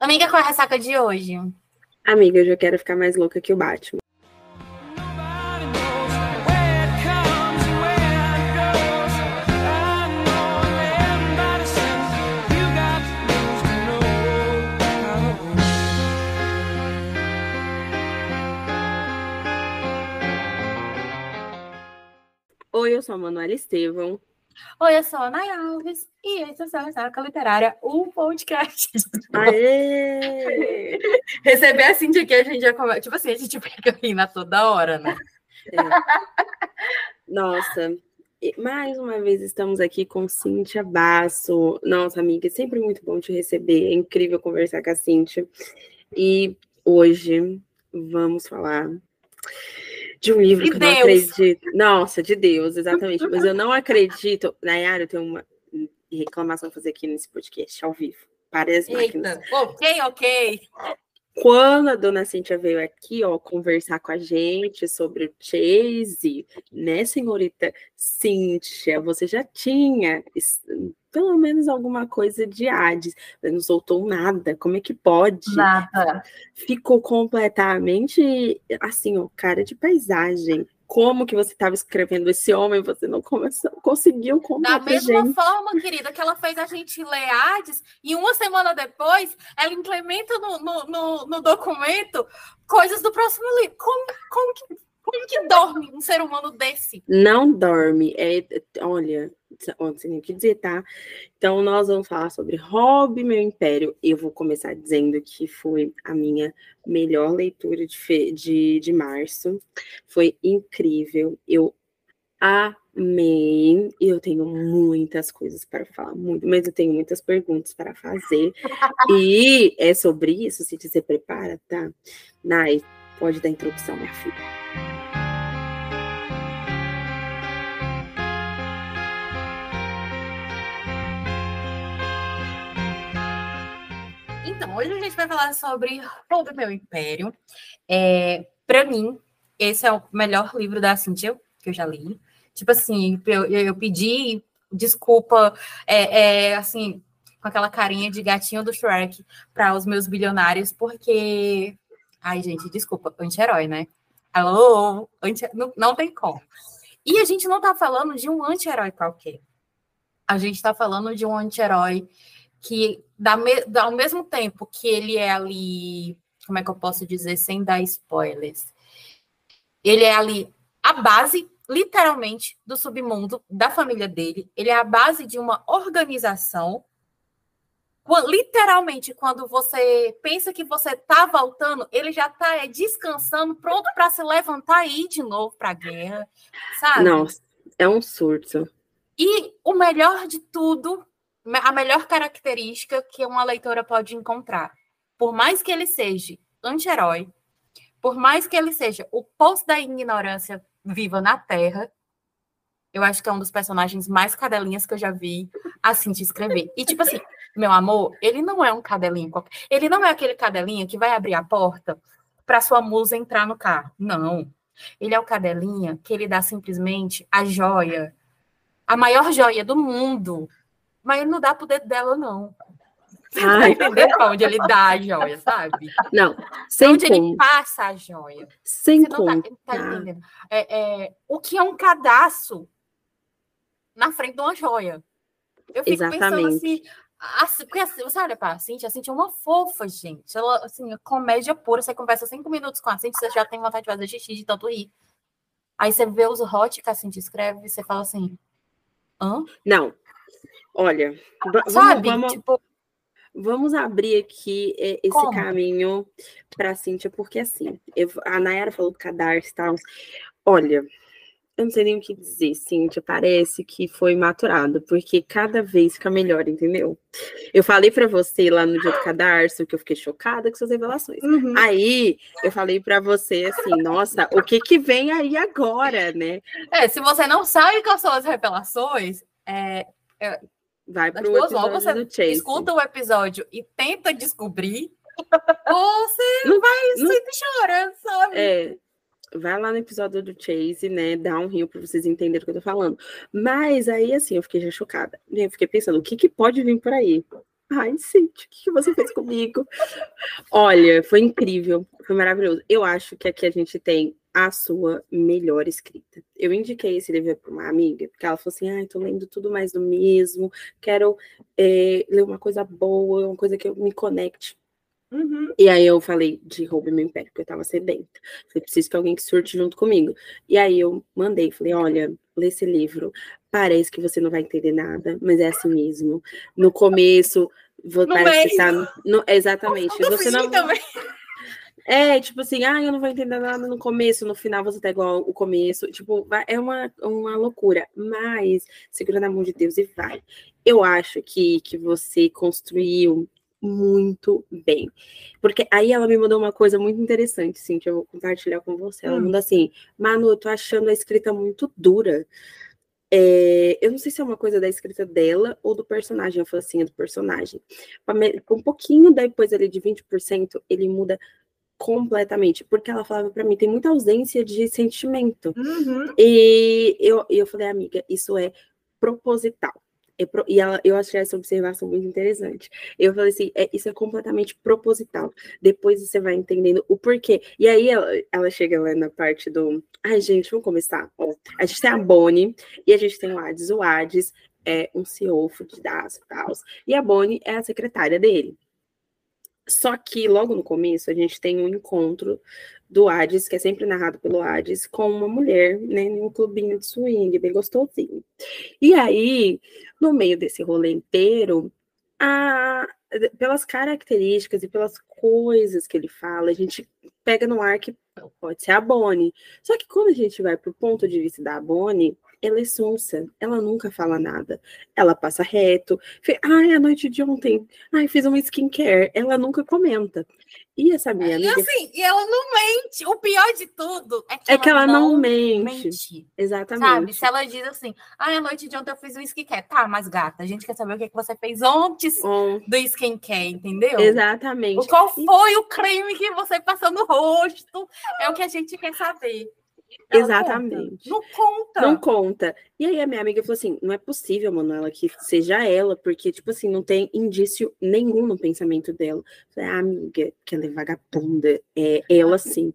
Amiga, qual é a ressaca de hoje? Amiga, eu já quero ficar mais louca que o Batman. Oi, eu sou a Manuela Estevão. Oi, eu sou a Nay Alves e esse é o Ressaca Literária, um podcast. Aê! Receber a Cintia aqui, a gente já começa. Tipo assim, a gente fica rindo toda hora, né? É. Nossa, mais uma vez estamos aqui com Cíntia Basso. Nossa, amiga, é sempre muito bom te receber. É incrível conversar com a Cíntia. E hoje vamos falar de um livro De que eu não Deus. acredito. Nossa, de Deus, exatamente. Mas eu não acredito. Nayara, eu tenho uma reclamação a fazer aqui nesse podcast, ao vivo. Para as máquinas. Ok, ok. Quando a dona Cíntia veio aqui, ó, conversar com a gente sobre o Chase, né, senhorita Cíntia, você já tinha pelo menos alguma coisa de Hades, mas não soltou nada. Como é que pode? Nada. Ficou completamente assim, ó, cara de paisagem. Como que você estava escrevendo esse homem, você não começou, conseguiu contar Da mesma gente. forma, querida, que ela fez a gente ler Hades, e uma semana depois ela implementa no, no, no, no documento coisas do próximo livro. Como, como, que, como que dorme um ser humano desse? Não dorme. É, olha, não sei nem o que dizer, tá? Então, nós vamos falar sobre Hobby, Meu Império. Eu vou começar dizendo que foi a minha melhor leitura de, de, de março. Foi incrível. Eu amei. E eu tenho muitas coisas para falar, muito, mas eu tenho muitas perguntas para fazer. E é sobre isso, se você prepara, tá? Nai, pode dar introdução, minha filha. Hoje a gente vai falar sobre Roubo Meu Império. É, para mim, esse é o melhor livro da Cynthia que eu já li. Tipo assim, eu, eu pedi desculpa, é, é, assim, com aquela carinha de gatinho do Shrek para os meus bilionários, porque. Ai, gente, desculpa, anti-herói, né? Alô? Anti... Não, não tem como. E a gente não tá falando de um anti-herói qualquer. A gente tá falando de um anti-herói que, da me... da- ao mesmo tempo que ele é ali, como é que eu posso dizer, sem dar spoilers, ele é ali a base, literalmente, do submundo da família dele. Ele é a base de uma organização. Literalmente, quando você pensa que você tá voltando, ele já tá é, descansando, pronto para se levantar e ir de novo para a guerra, sabe? Nossa, é um surto. E o melhor de tudo, a melhor característica que uma leitora pode encontrar, por mais que ele seja anti-herói, por mais que ele seja o poço da ignorância viva na Terra, eu acho que é um dos personagens mais cadelinhas que eu já vi assim te escrever. E tipo assim, meu amor, ele não é um cadelinho qualquer. Ele não é aquele cadelinho que vai abrir a porta para sua musa entrar no carro. Não. Ele é o cadelinha que ele dá simplesmente a joia a maior joia do mundo. Mas ele não dá pro dedo dela, não. Você Ai. entendendo pra onde ele dá a joia, sabe? Não, sem onde ele conta. passa a joia. Sem Você não tá, conta. tá entendendo? É, é, o que é um cadastro na frente de uma joia? Eu fico pensando Exatamente. assim, assim, porque assim, você olha pra Cintia, a Cintia é uma fofa, gente. Ela, assim, é comédia pura. Você conversa cinco minutos com a Cintia, você já tem vontade de fazer xixi de tanto rir. Aí você vê os hot que a Cintia escreve e você fala assim, hã? Não. Olha, va- vamos, Sabe? vamos, Tipo, vamos abrir aqui é, esse Como? caminho para a Cíntia, porque assim, eu- a Nayara falou do cadarço e tal. Olha, eu não sei nem o que dizer, Cíntia, parece que foi maturado, porque cada vez fica melhor, entendeu? Eu falei para você lá no dia do cadarço que eu fiquei chocada com suas revelações. Aí eu falei para você assim, nossa, o que que vem aí agora, né? é, se você não sabe quais são as revelações, é, Vai duas mãos, episódio você do Chase. escuta o episódio e tenta descobrir, ou você Não- vai não- sempre chorando, sabe? É, vai lá no episódio do Chase, né? Dá um rio para vocês entenderem o que eu tô falando. Mas aí, assim, eu fiquei já chocada. Eu fiquei pensando, o que que pode vir por aí? Ai, Cintia, o que você fez comigo? Olha, foi incrível, foi maravilhoso. Eu acho que aqui a gente tem a sua melhor escrita. Eu indiquei esse livro para uma amiga, porque ela falou assim: ah, tô lendo tudo mais do mesmo, quero é, ler uma coisa boa, uma coisa que eu me conecte. Uhum. E aí eu falei de Roube Meu Império, porque eu tava sedenta. Falei, preciso que alguém que surte junto comigo. E aí eu mandei, falei, olha, lê esse livro. Parece que você não vai entender nada, mas é assim mesmo. No começo, vou, no parece que tá. No, exatamente. Você não. Também. É, tipo assim, ah, eu não vou entender nada no começo, no final você tá igual o começo. Tipo, é uma, uma loucura. Mas segura na mão de Deus e vai. Eu acho que, que você construiu muito bem. Porque aí ela me mandou uma coisa muito interessante, sim, que eu vou compartilhar com você. Ela hum. mandou assim: Manu, eu tô achando a escrita muito dura. É, eu não sei se é uma coisa da escrita dela ou do personagem. Eu falei assim: é do personagem. Um pouquinho depois ali de 20%, ele muda completamente, porque ela falava para mim, tem muita ausência de sentimento. Uhum. E eu, eu falei, amiga, isso é proposital. É pro, e ela, eu achei essa observação muito interessante. Eu falei assim, é, isso é completamente proposital. Depois você vai entendendo o porquê. E aí ela, ela chega lá na parte do. Ai, gente, vamos começar. Ó, a gente tem a Bonnie e a gente tem o Hades. O Hades é um CEO fudidaço e tal. E a Bonnie é a secretária dele. Só que logo no começo a gente tem um encontro do Hades, que é sempre narrado pelo Hades, com uma mulher, né, em um clubinho de swing, bem gostosinho. E aí, no meio desse rolê inteiro, a, pelas características e pelas coisas que ele fala, a gente pega no ar que pode ser a Bonnie. Só que quando a gente vai para o ponto de vista da Bonnie, ela é sonsa, ela nunca fala nada. Ela passa reto. Ai, a noite de ontem, ai, fiz uma skincare. Ela nunca comenta. E essa minha amiga. E assim, e ela não mente. O pior de tudo é que, é ela, que ela não, não mente. mente. Exatamente. Sabe? Se ela diz assim, ai, a noite de ontem eu fiz um skincare. Tá, mas gata, a gente quer saber o que, é que você fez antes do skincare, entendeu? Exatamente. Qual foi o creme que você passou no rosto? É o que a gente quer saber. Exatamente. Conta. Não conta. Não conta. E aí a minha amiga falou assim: não é possível, Manuela, que seja ela, porque, tipo assim, não tem indício nenhum no pensamento dela. Eu falei, ah, amiga, que ela é vagabunda. É ela sim.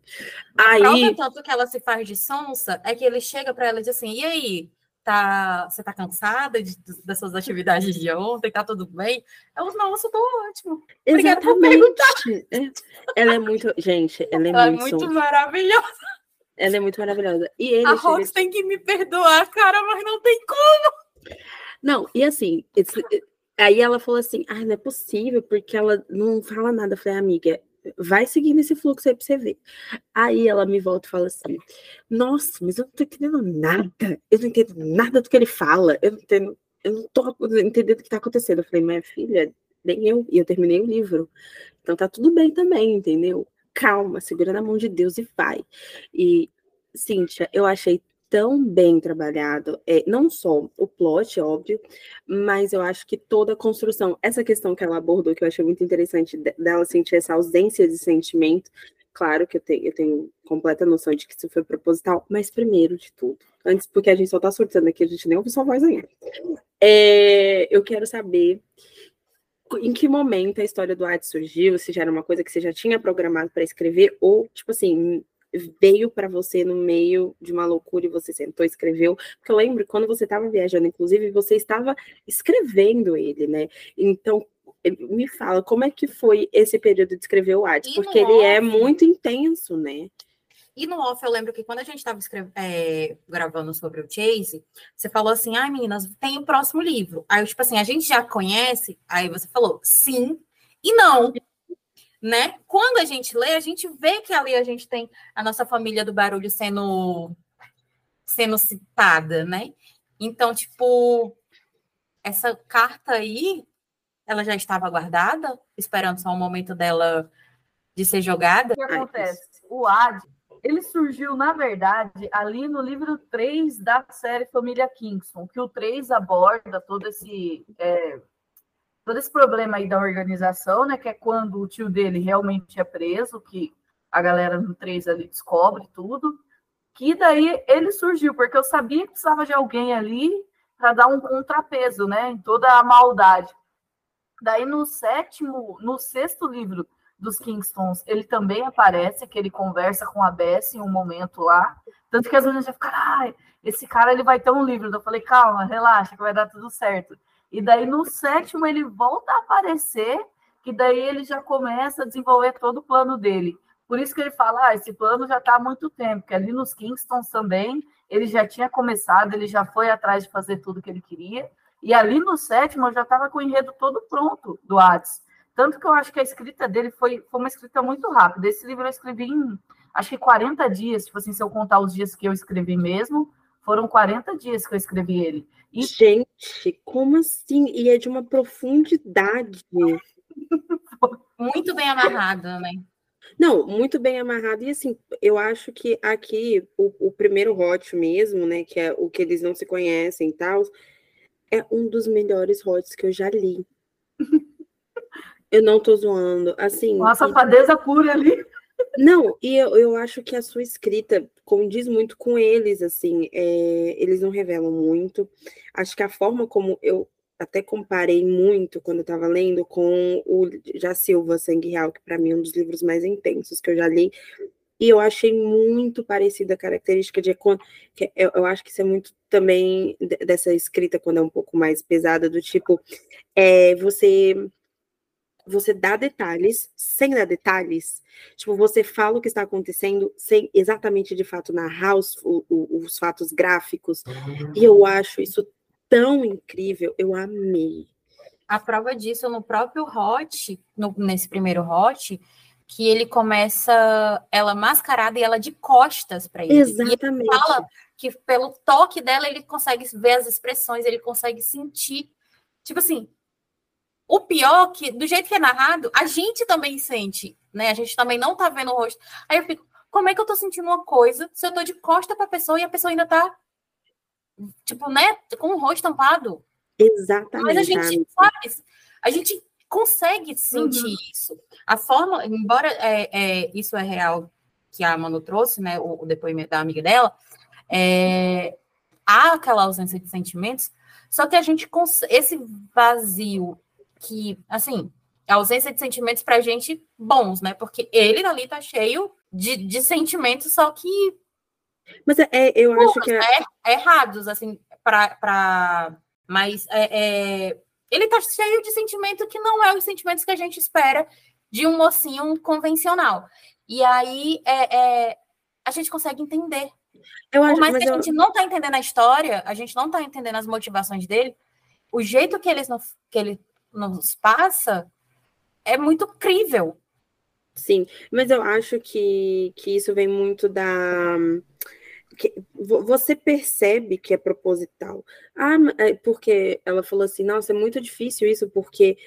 Aí. Prova tanto que ela se faz de sonsa é que ele chega para ela e diz assim: e aí? Tá, você tá cansada de, das suas atividades de ontem? Tá tudo bem? Eu, nossa, tô ótimo. Exatamente. É. Ela é muito. Gente, ela é ela muito. É muito maravilhosa. Ela é muito maravilhosa. E ele a Rox tem que me perdoar, cara, mas não tem como. Não, e assim, aí ela falou assim: ah, não é possível, porque ela não fala nada. Eu falei, amiga, vai seguindo esse fluxo aí pra você ver. Aí ela me volta e fala assim: Nossa, mas eu não tô entendendo nada. Eu não entendo nada do que ele fala. Eu não entendo, eu não tô entendendo o que tá acontecendo. Eu falei, minha filha, nem eu. E eu terminei o livro. Então tá tudo bem também, entendeu? Calma, segura na mão de Deus e vai. E, Cíntia, eu achei tão bem trabalhado, é, não só o plot, óbvio, mas eu acho que toda a construção, essa questão que ela abordou, que eu achei muito interessante dela sentir essa ausência de sentimento, claro que eu tenho, eu tenho completa noção de que isso foi proposital, mas primeiro de tudo, antes, porque a gente só tá surtando aqui, a gente nem ouve sua voz ainda, é, eu quero saber em que momento a história do Hades surgiu, se já era uma coisa que você já tinha programado para escrever, ou, tipo assim, veio para você no meio de uma loucura e você sentou e escreveu. Porque eu lembro quando você estava viajando, inclusive, você estava escrevendo ele, né? Então, me fala, como é que foi esse período de escrever o Hades? Porque ele é muito intenso, né? E no off, eu lembro que quando a gente estava é, gravando sobre o Chase, você falou assim: ai, ah, meninas, tem o próximo livro. Aí, tipo assim, a gente já conhece. Aí você falou sim e não. Né? Quando a gente lê, a gente vê que ali a gente tem a nossa família do barulho sendo, sendo citada, né? Então, tipo, essa carta aí, ela já estava guardada, esperando só o momento dela de ser jogada. O que acontece? O Ad, ele surgiu, na verdade, ali no livro 3 da série Família Kingston, que o 3 aborda todo esse, é, todo esse problema aí da organização, né? Que é quando o tio dele realmente é preso, que a galera no 3 ali descobre tudo. Que daí ele surgiu, porque eu sabia que precisava de alguém ali para dar um contrapeso, né? Em toda a maldade. Daí no sétimo, no sexto livro dos Kingstons, ele também aparece, que ele conversa com a Bess em um momento lá. Tanto que as meninas já ficaram, ah, esse cara ele vai ter um livro. Eu falei, calma, relaxa, que vai dar tudo certo. E daí no sétimo ele volta a aparecer, que daí ele já começa a desenvolver todo o plano dele. Por isso que ele fala, ah, esse plano já está há muito tempo, que ali nos Kingstons também ele já tinha começado, ele já foi atrás de fazer tudo que ele queria. E ali no sétimo eu já estava com o enredo todo pronto do Hades. Tanto que eu acho que a escrita dele foi, foi uma escrita muito rápida. Esse livro eu escrevi em, acho que 40 dias, tipo assim, se eu contar os dias que eu escrevi mesmo, foram 40 dias que eu escrevi ele. E... Gente, como assim? E é de uma profundidade. muito bem amarrado, né? Não, muito bem amarrado. E assim, eu acho que aqui o, o primeiro hot mesmo, né? Que é o que eles não se conhecem e tal, é um dos melhores hots que eu já li. eu não tô zoando. Assim. Uma safadeza e... pura ali. Não, e eu, eu acho que a sua escrita condiz muito com eles, assim, é, eles não revelam muito. Acho que a forma como eu até comparei muito quando eu estava lendo com o Já Silva Sangue Real, que para mim é um dos livros mais intensos que eu já li. E eu achei muito parecida a característica de que eu, eu acho que isso é muito também dessa escrita quando é um pouco mais pesada, do tipo, é, você você dá detalhes sem dar detalhes. Tipo, você fala o que está acontecendo sem exatamente de fato narrar os, os, os fatos gráficos. E eu acho isso tão incrível, eu amei. A prova disso no próprio Hot, no, nesse primeiro Hot, que ele começa ela mascarada e ela de costas para ele. Exatamente. E ele fala que pelo toque dela ele consegue ver as expressões, ele consegue sentir. Tipo assim, o pior que do jeito que é narrado, a gente também sente, né? A gente também não tá vendo o rosto. Aí eu fico, como é que eu tô sentindo uma coisa se eu tô de costa para a pessoa e a pessoa ainda tá tipo, né, com o rosto tampado. Exatamente. Mas a gente sabe, a gente consegue sentir uhum. isso. A forma, embora é, é, isso é real que a Manu trouxe, né, o, o depoimento da amiga dela, é, há aquela ausência de sentimentos, só que a gente esse vazio que, assim, a ausência de sentimentos pra gente bons, né? Porque ele ali tá cheio de, de sentimentos, só que mas é, é eu acho que é... é errados, assim, para. Mas é, é, ele tá cheio de sentimento que não é os sentimentos que a gente espera de um mocinho convencional. E aí é, é a gente consegue entender. Eu acho, Por mais que a eu... gente não tá entendendo a história, a gente não tá entendendo as motivações dele, o jeito que, eles nos, que ele nos passa é muito crível. Sim, mas eu acho que, que isso vem muito da. Que você percebe que é proposital. Ah, é porque ela falou assim: nossa, é muito difícil isso, porque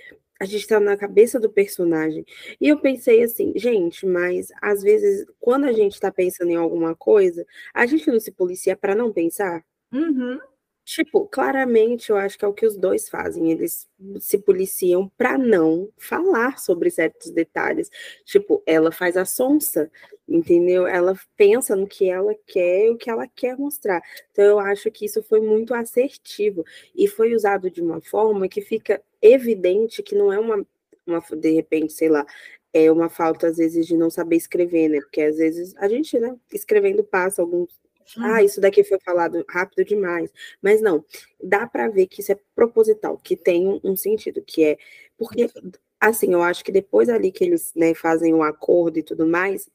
a gente está na cabeça do personagem. E eu pensei assim, gente, mas às vezes, quando a gente está pensando em alguma coisa, a gente não se policia para não pensar? Uhum. Tipo, claramente eu acho que é o que os dois fazem. Eles se policiam para não falar sobre certos detalhes. Tipo, ela faz a sonsa, entendeu? Ela pensa no que ela quer e o que ela quer mostrar. Então eu acho que isso foi muito assertivo e foi usado de uma forma que fica evidente que não é uma, uma de repente, sei lá, é uma falta às vezes de não saber escrever, né? Porque às vezes a gente, né, escrevendo passa alguns ah, uhum. isso daqui foi falado rápido demais. Mas não, dá para ver que isso é proposital, que tem um, um, sentido, que é porque assim, eu acho que depois ali que eles né, fazem o um acordo e tudo mais,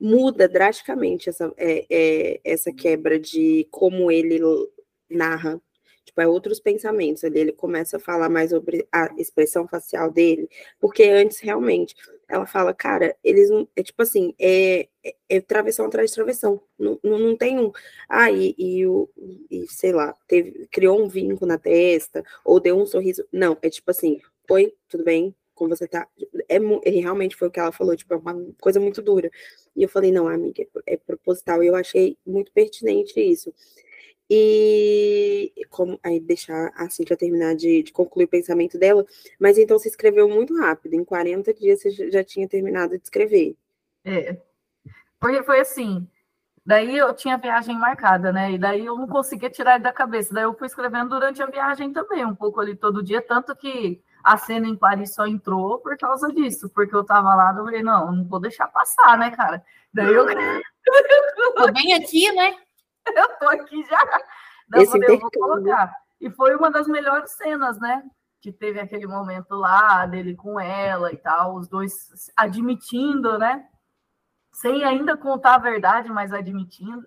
muda drasticamente essa, é, é, essa quebra de como ele narra tipo, é outros pensamentos ali, ele começa a falar mais sobre a expressão facial dele, porque antes, realmente, ela fala, cara, eles não, é tipo assim, é, é, é travessão atrás de travessão, não, não, não tem um, ah, e, e, o, e sei lá, teve, criou um vinco na testa, ou deu um sorriso, não, é tipo assim, oi, tudo bem, como você tá, é, realmente foi o que ela falou, tipo, é uma coisa muito dura, e eu falei, não, amiga, é proposital, e eu achei muito pertinente isso, e como aí deixar a Cintia terminar de, de, concluir o pensamento dela, mas então você escreveu muito rápido, em 40 dias você já tinha terminado de escrever. É. Porque foi assim, daí eu tinha viagem marcada, né? E daí eu não conseguia tirar da cabeça. Daí eu fui escrevendo durante a viagem também, um pouco ali todo dia, tanto que a cena em Paris só entrou por causa disso, porque eu tava lá, eu falei, não, não vou deixar passar, né, cara? Daí eu. Tô bem aqui, né? eu tô aqui já. Eu falei, eu vou colocar. E foi uma das melhores cenas, né? Que teve aquele momento lá dele com ela e tal, os dois admitindo, né? Sem ainda contar a verdade, mas admitindo.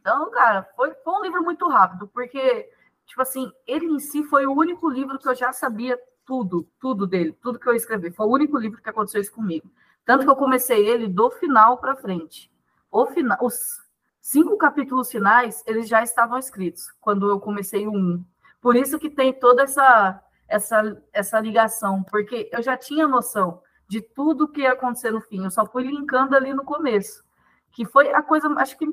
Então, cara, foi, foi um livro muito rápido, porque, tipo assim, ele em si foi o único livro que eu já sabia tudo, tudo dele, tudo que eu escrevi. Foi o único livro que aconteceu isso comigo. Tanto que eu comecei ele do final para frente. O final, os cinco capítulos finais, eles já estavam escritos quando eu comecei o um. Por isso que tem toda essa essa essa ligação, porque eu já tinha noção de tudo que ia acontecer no fim. Eu só fui linkando ali no começo, que foi a coisa, acho que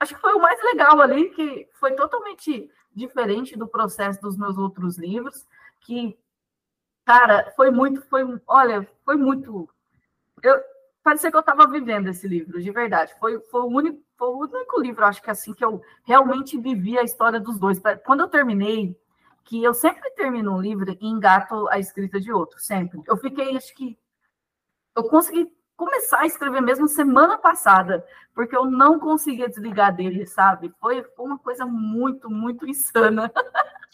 acho que foi o mais legal ali, que foi totalmente diferente do processo dos meus outros livros, que cara, foi muito, foi, olha, foi muito eu parecia que eu estava vivendo esse livro, de verdade. Foi, foi o único foi o único livro, acho que assim, que eu realmente vivi a história dos dois. Quando eu terminei, que eu sempre termino um livro e engato a escrita de outro, sempre. Eu fiquei, acho que. Eu consegui começar a escrever mesmo semana passada, porque eu não conseguia desligar dele, sabe? Foi, uma coisa muito, muito insana.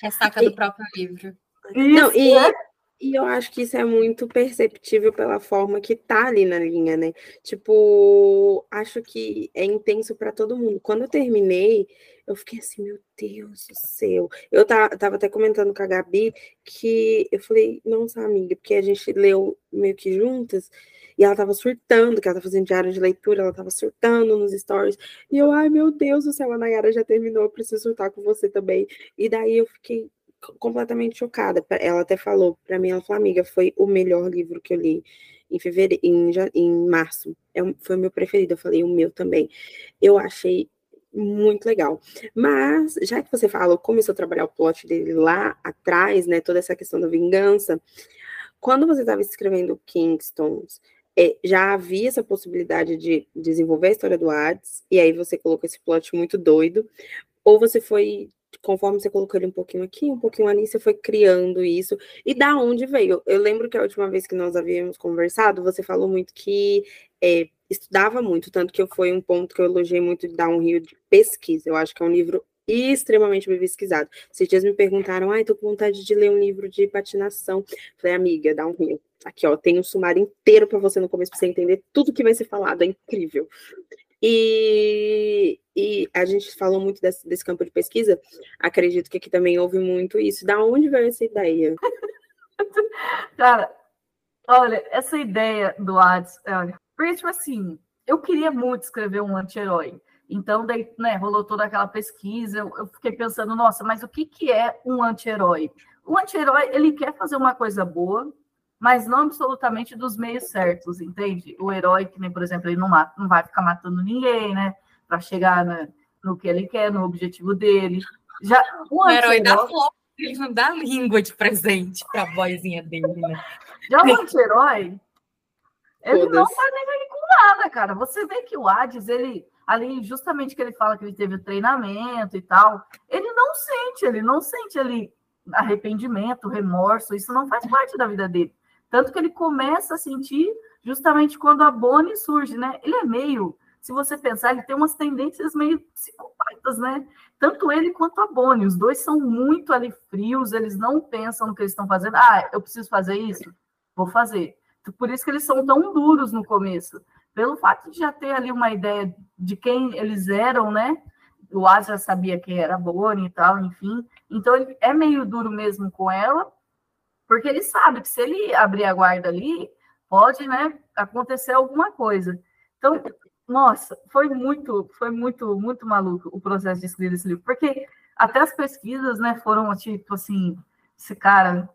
Ressaca do próprio livro. Isso, não, e, é? E eu acho que isso é muito perceptível pela forma que tá ali na linha, né? Tipo, acho que é intenso para todo mundo. Quando eu terminei, eu fiquei assim, meu Deus do céu. Eu tava até comentando com a Gabi que eu falei, nossa, amiga, porque a gente leu meio que juntas. E ela tava surtando, que ela tá fazendo diário de leitura, ela tava surtando nos stories. E eu, ai, meu Deus do céu, a Nayara já terminou, eu preciso surtar com você também. E daí eu fiquei, completamente chocada. Ela até falou para mim, ela falou, amiga, foi o melhor livro que eu li em fevereiro, em, em março. É, foi o meu preferido. Eu falei, o meu também. Eu achei muito legal. Mas, já que você falou, começou a trabalhar o plot dele lá atrás, né? Toda essa questão da vingança. Quando você estava escrevendo Kingstones, é, já havia essa possibilidade de desenvolver a história do Hades, e aí você colocou esse plot muito doido, ou você foi conforme você colocou ele um pouquinho aqui, um pouquinho ali, você foi criando isso. E da onde veio? Eu lembro que a última vez que nós havíamos conversado, você falou muito que é, estudava muito, tanto que foi um ponto que eu elogiei muito de dar um rio de pesquisa. Eu acho que é um livro extremamente bem pesquisado. Esses dias me perguntaram, ai, tô com vontade de ler um livro de patinação. Falei, amiga, dá um rio. Aqui, ó, tem um sumário inteiro para você no começo, para você entender tudo que vai ser falado, é incrível. E, e a gente falou muito desse, desse, campo de pesquisa, acredito que aqui também houve muito isso. Da onde veio essa ideia? Cara, olha, essa ideia do Hades, olha, porque, tipo assim, eu queria muito escrever um anti-herói. Então, daí, né, rolou toda aquela pesquisa, eu, fiquei pensando, nossa, mas o que, que é um anti-herói? O anti-herói, ele quer fazer uma coisa boa, mas não absolutamente dos meios certos, entende? O herói, que nem, por exemplo, ele não, mata, não vai ficar matando ninguém, né? Para chegar na, no que ele quer, no objetivo dele. Já, o, o herói da flor, ele não dá língua de presente para a vozinha dele, né? Já o anti-herói, ele Todas. não tá nem aí com nada, cara. Você vê que o Hades, ele, ali, justamente que ele fala que ele teve treinamento e tal, ele não sente, ele não sente ali arrependimento, remorso, isso não faz parte da vida dele. Tanto que ele começa a sentir justamente quando a Bonnie surge, né? Ele é meio, se você pensar, ele tem umas tendências meio psicopatas, né? Tanto ele quanto a Bonnie, os dois são muito ali frios, eles não pensam no que eles estão fazendo. Ah, eu preciso fazer isso? Vou fazer. Por isso que eles são tão duros no começo. Pelo fato de já ter ali uma ideia de quem eles eram, né? O Asa sabia quem era a Bonnie e tal, enfim. Então ele é meio duro mesmo com ela, porque ele sabe que se ele abrir a guarda ali, pode, né, acontecer alguma coisa. Então, nossa, foi muito, foi muito, muito maluco o processo de escrever esse livro, porque até as pesquisas, né, foram tipo assim, esse cara,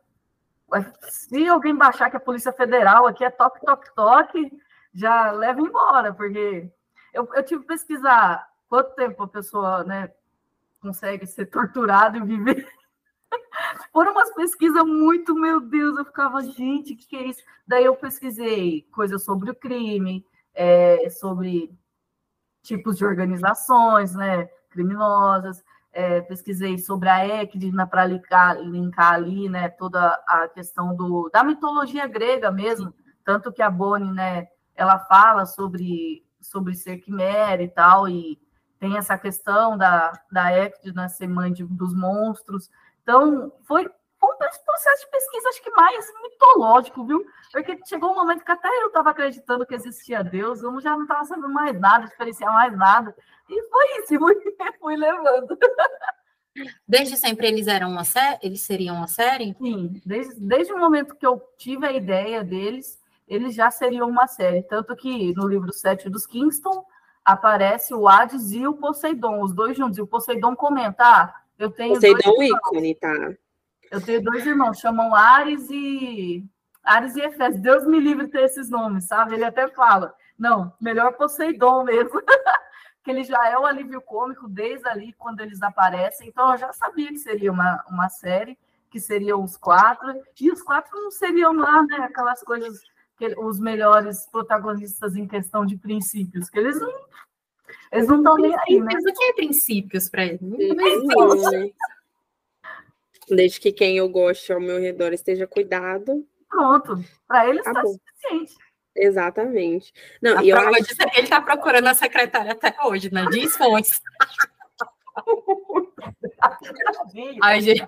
se alguém baixar que a Polícia Federal aqui é toque, toque, toque, já leva embora, porque eu, eu tive que pesquisar quanto tempo a pessoa, né, consegue ser torturada e viver foram umas pesquisas muito, meu Deus, eu ficava, gente, o que, que é isso? Daí eu pesquisei coisas sobre o crime, é, sobre tipos de organizações, né, criminosas, é, pesquisei sobre a Ecdna para linkar, linkar ali, né, toda a questão do, da mitologia grega mesmo, tanto que a Bonnie, né, ela fala sobre, sobre ser quimera e tal, e tem essa questão da, da Ecdna ser mãe de, dos monstros. Então, foi, foi um processo de pesquisa, acho que mais mitológico, viu? Porque chegou um momento que até eu estava acreditando que existia Deus, eu já não estava sabendo mais nada, diferenciar mais nada. E foi isso, fui, fui levando. Desde sempre eles eram uma série? Eles seriam uma série? Sim, desde, desde o momento que eu tive a ideia deles, eles já seriam uma série. Tanto que no livro 7 dos Kingston aparece o Hades e o Poseidon, os dois juntos. E o Poseidon comenta: ah, eu tenho. Poseidon dois ícone, tá? Eu tenho dois irmãos, chamam Ares e. Ares e Efés. Deus me livre de ter esses nomes, sabe? Ele até fala: não, melhor Poseidon mesmo. que ele já é o alívio cômico desde ali quando eles aparecem. Então eu já sabia que seria uma, uma série, que seriam os quatro, e os quatro não seriam lá, né? Aquelas coisas que os melhores protagonistas em questão de princípios, que eles não eles não estão nem aí, né? O que é princípios para eles? Né? Desde que quem eu goste ao meu redor esteja cuidado. Pronto, para eles está suficiente. Exatamente. Não, a e eu prova acho... disso é que ele está procurando a secretária até hoje, né? Diz fontes. Ai, gente.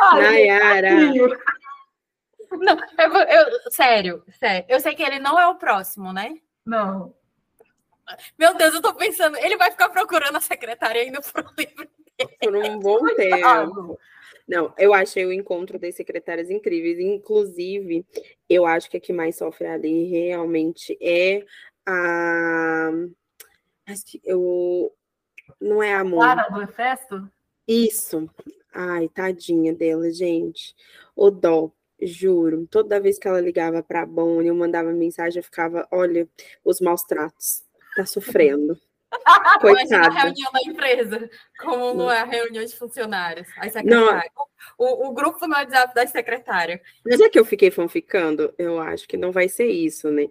Ai, Nayara. Não, eu, eu, sério, sério. Eu sei que ele não é o próximo, né? Não. Meu Deus, eu tô pensando, ele vai ficar procurando a secretária ainda por um livro dele. Por um bom tempo. Não, eu achei o encontro das secretárias incríveis. Inclusive, eu acho que a que mais sofre ali realmente é a. Eu... Não é a amor. Clara do Efesto? Isso. Ai, tadinha dela, gente. O dó. Juro, toda vez que ela ligava para a Bonnie, eu mandava mensagem, eu ficava, olha, os maus tratos, tá sofrendo. Coitada. a reunião da empresa, como não é a reunião de funcionários. O, o, grupo no WhatsApp da secretária. Mas é que eu fiquei fanficando, eu acho que não vai ser isso, né?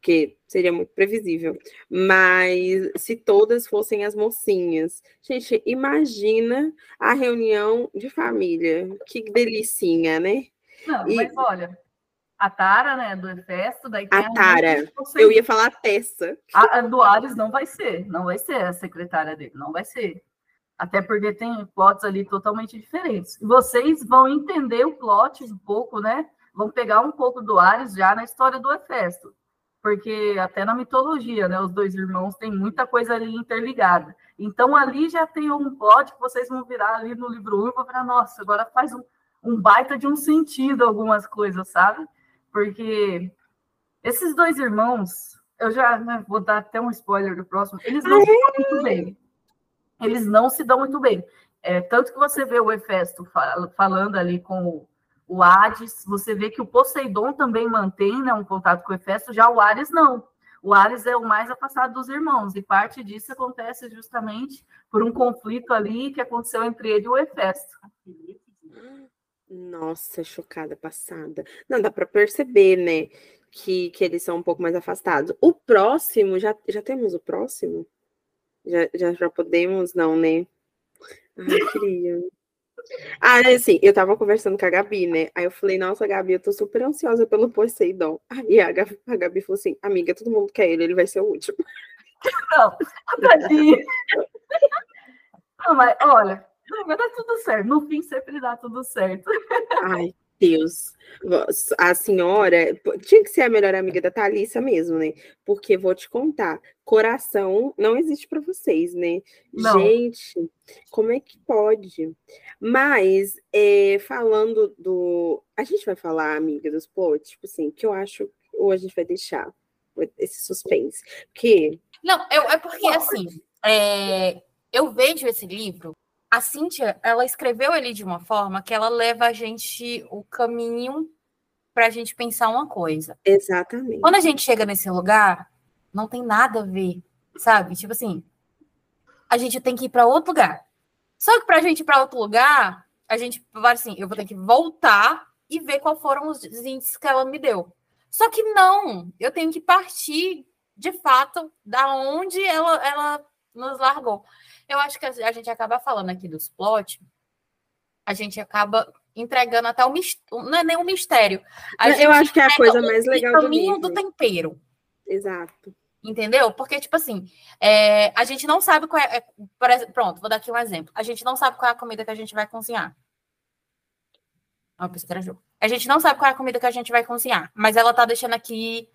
Porque seria muito previsível. Mas se todas fossem as mocinhas. Gente, imagina a reunião de família. Que delicinha, né? Não, e... mas olha, a Tara, né, do Efesto, daí a, a Tara. Eu ia falar a Tessa. A, a, do Ares não vai ser, não vai ser a secretária dele, não vai ser. Até porque tem plots ali totalmente diferentes. Vocês vão entender o plot um pouco, né? Vão pegar um pouco do Ares já na história do Efesto. Porque até na mitologia, né, os dois irmãos têm muita coisa ali interligada. Então ali já tem um plot que vocês vão virar ali no livro 1 e vão virar, nossa, agora faz um, um baita de um sentido algumas coisas, sabe? Porque esses dois irmãos, eu já né, vou dar até um spoiler do próximo, eles não se dão muito bem. Eles não se dão muito bem. É, tanto que você vê o Hefesto falando ali com o Hades, você vê que o Poseidon também mantém né, um contato com o Hefesto, já o Ares não. O Ares é o mais afastado dos irmãos, e parte disso acontece justamente por um conflito ali que aconteceu entre ele e o Hefesto. Nossa, chocada, passada. Não, dá para perceber, né? Que, que eles são um pouco mais afastados. O próximo, já, já temos o próximo? Já, já, já podemos, não, né? Ai, queria. Ah, assim, eu tava conversando com a Gabi, né? Aí eu falei, nossa, Gabi, eu tô super ansiosa pelo Poseidon. Aí a Gabi, a Gabi falou assim, amiga, todo mundo quer ele, ele vai ser o último. Não, tadinho. Não, mas olha, vai dar tudo certo. No fim, sempre dá tudo certo. Ai, Deus. A senhora tinha que ser a melhor amiga da Thalissa mesmo, né? Porque vou te contar, coração não existe para vocês, né? Não. Gente, como é que pode? Mas, é, falando do. A gente vai falar, amiga, dos plots, tipo assim, que eu acho, ou a gente vai deixar esse suspense. Que. Não, eu, é porque assim, é, eu vejo esse livro a Cíntia, ela escreveu ele de uma forma que ela leva a gente o caminho para a gente pensar uma coisa. Exatamente. Quando a gente chega nesse lugar, não tem nada a ver, sabe? Tipo assim, a gente tem que ir para outro lugar. Só que para a gente ir para outro lugar, a gente vai assim, eu vou ter que voltar e ver quais foram os índices que ela me deu. Só que não, eu tenho que partir de fato da onde ela, ela nos largou. Eu acho que a gente acaba falando aqui dos plot, a gente acaba entregando até o mistério, não é nem um mistério. eu acho que é a coisa mais legal do caminho do tempero. Exato. Entendeu? Porque, tipo assim, é, a gente não sabe qual é, é. Pronto, vou dar aqui um exemplo. A gente não sabe qual é a comida que a gente vai cozinhar. Ó, a gente não sabe qual é a comida que a gente vai cozinhar, mas ela tá deixando aqui.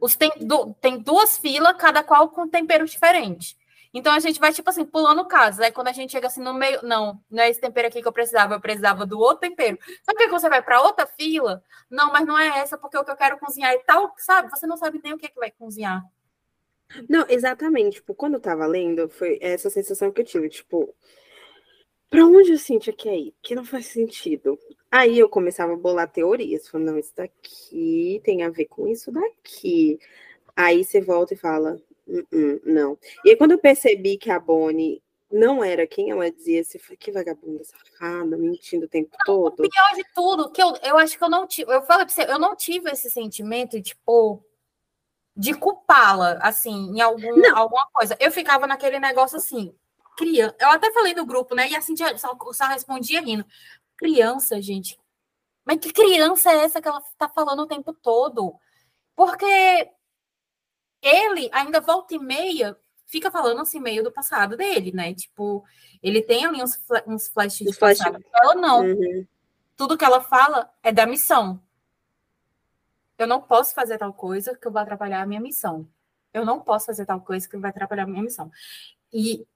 Os, tem, tem duas filas, cada qual com temperos diferentes. Então a gente vai, tipo assim, pulando casos. Aí quando a gente chega assim no meio, não, não é esse tempero aqui que eu precisava, eu precisava do outro tempero. Sabe que você vai para outra fila? Não, mas não é essa, porque o que eu quero cozinhar é tal, sabe? Você não sabe nem o que, é que vai cozinhar. Não, exatamente. Tipo, quando eu tava lendo, foi essa sensação que eu tive, tipo, pra onde a Cintia quer ir? Que não faz sentido. Aí eu começava a bolar teorias, falando, não, isso daqui tem a ver com isso daqui. Aí você volta e fala, não. E aí, quando eu percebi que a Bonnie não era quem ela dizia, você foi que vagabunda safada, mentindo o tempo todo. O pior de tudo, que eu, eu acho que eu não tive, eu falo pra você, eu não tive esse sentimento, tipo, de culpá-la, assim, em algum, alguma coisa. Eu ficava naquele negócio assim, criança. Eu até falei no grupo, né? E assim só, só respondia rindo. Criança, gente. Mas que criança é essa que ela tá falando o tempo todo? Porque ele ainda volta e meia fica falando assim meio do passado dele, né? Tipo, ele tem ali uns, uns flashes de flash. passado. Ela não. Uhum. Tudo que ela fala é da missão. Eu não posso fazer tal coisa que eu vou atrapalhar a minha missão. Eu não posso fazer tal coisa que vai atrapalhar a minha missão. E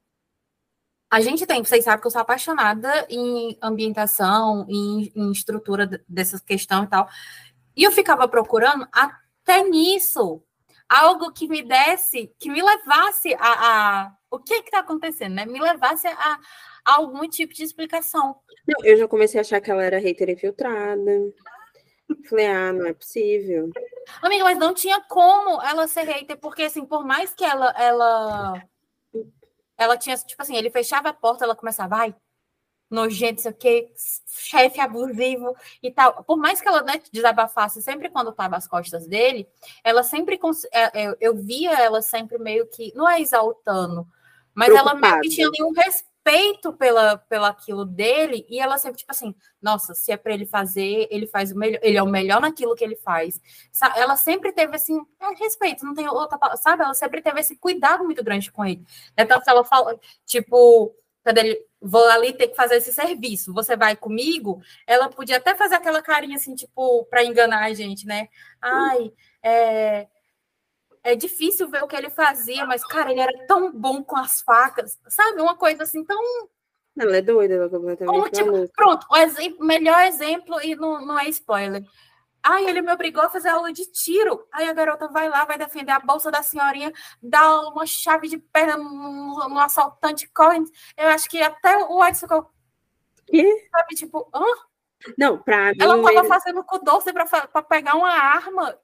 a gente tem, vocês sabem que eu sou apaixonada em ambientação, em, em estrutura dessa questão e tal. E eu ficava procurando até nisso algo que me desse, que me levasse a, a o que está acontecendo, né? Me levasse a, a, algum tipo de explicação. Não, eu já comecei a achar que ela era hater infiltrada. Falei, ah, não é possível. Amiga, mas não tinha como ela ser hater, porque assim, por mais que ela ela ela tinha, tipo assim, ele fechava a porta, ela começava, vai, nojento, sei o quê, chefe abusivo e tal. Por mais que ela né, desabafasse sempre quando estava às costas dele, ela sempre. É, é, eu via ela sempre meio que. Não é exaltando, mas Preocupada. ela meio que tinha nenhum respeito pela, pela aquilo dele, e ela sempre, tipo assim, nossa, se é para ele fazer, ele faz o melhor, ele é o melhor naquilo que ele faz. Ela sempre teve assim, é, respeito, não tem outra palavra, sabe? Ela sempre teve esse cuidado muito grande com ele. Então, se ela fala, tipo, ele vou ali ter que fazer esse serviço, você vai comigo? Ela podia até fazer aquela carinha assim, tipo, para enganar a gente, né? Ai, é, é difícil ver o que ele fazia, mas, cara, ele era tão bom com as facas, sabe? Uma coisa assim, tão. Ela é doida, ela é completamente Como, tipo, Pronto, o exemplo, melhor exemplo, e não, não é spoiler. Ai, ele me obrigou a fazer aula de tiro. Aí a garota vai lá, vai defender a bolsa da senhorinha, dá uma chave de perna no, no assaltante, corre. Eu acho que até o Edson ficou. Que? Sabe, tipo, hã? Não, pra mim. Ela tava fazendo com doce pra, pra pegar uma arma.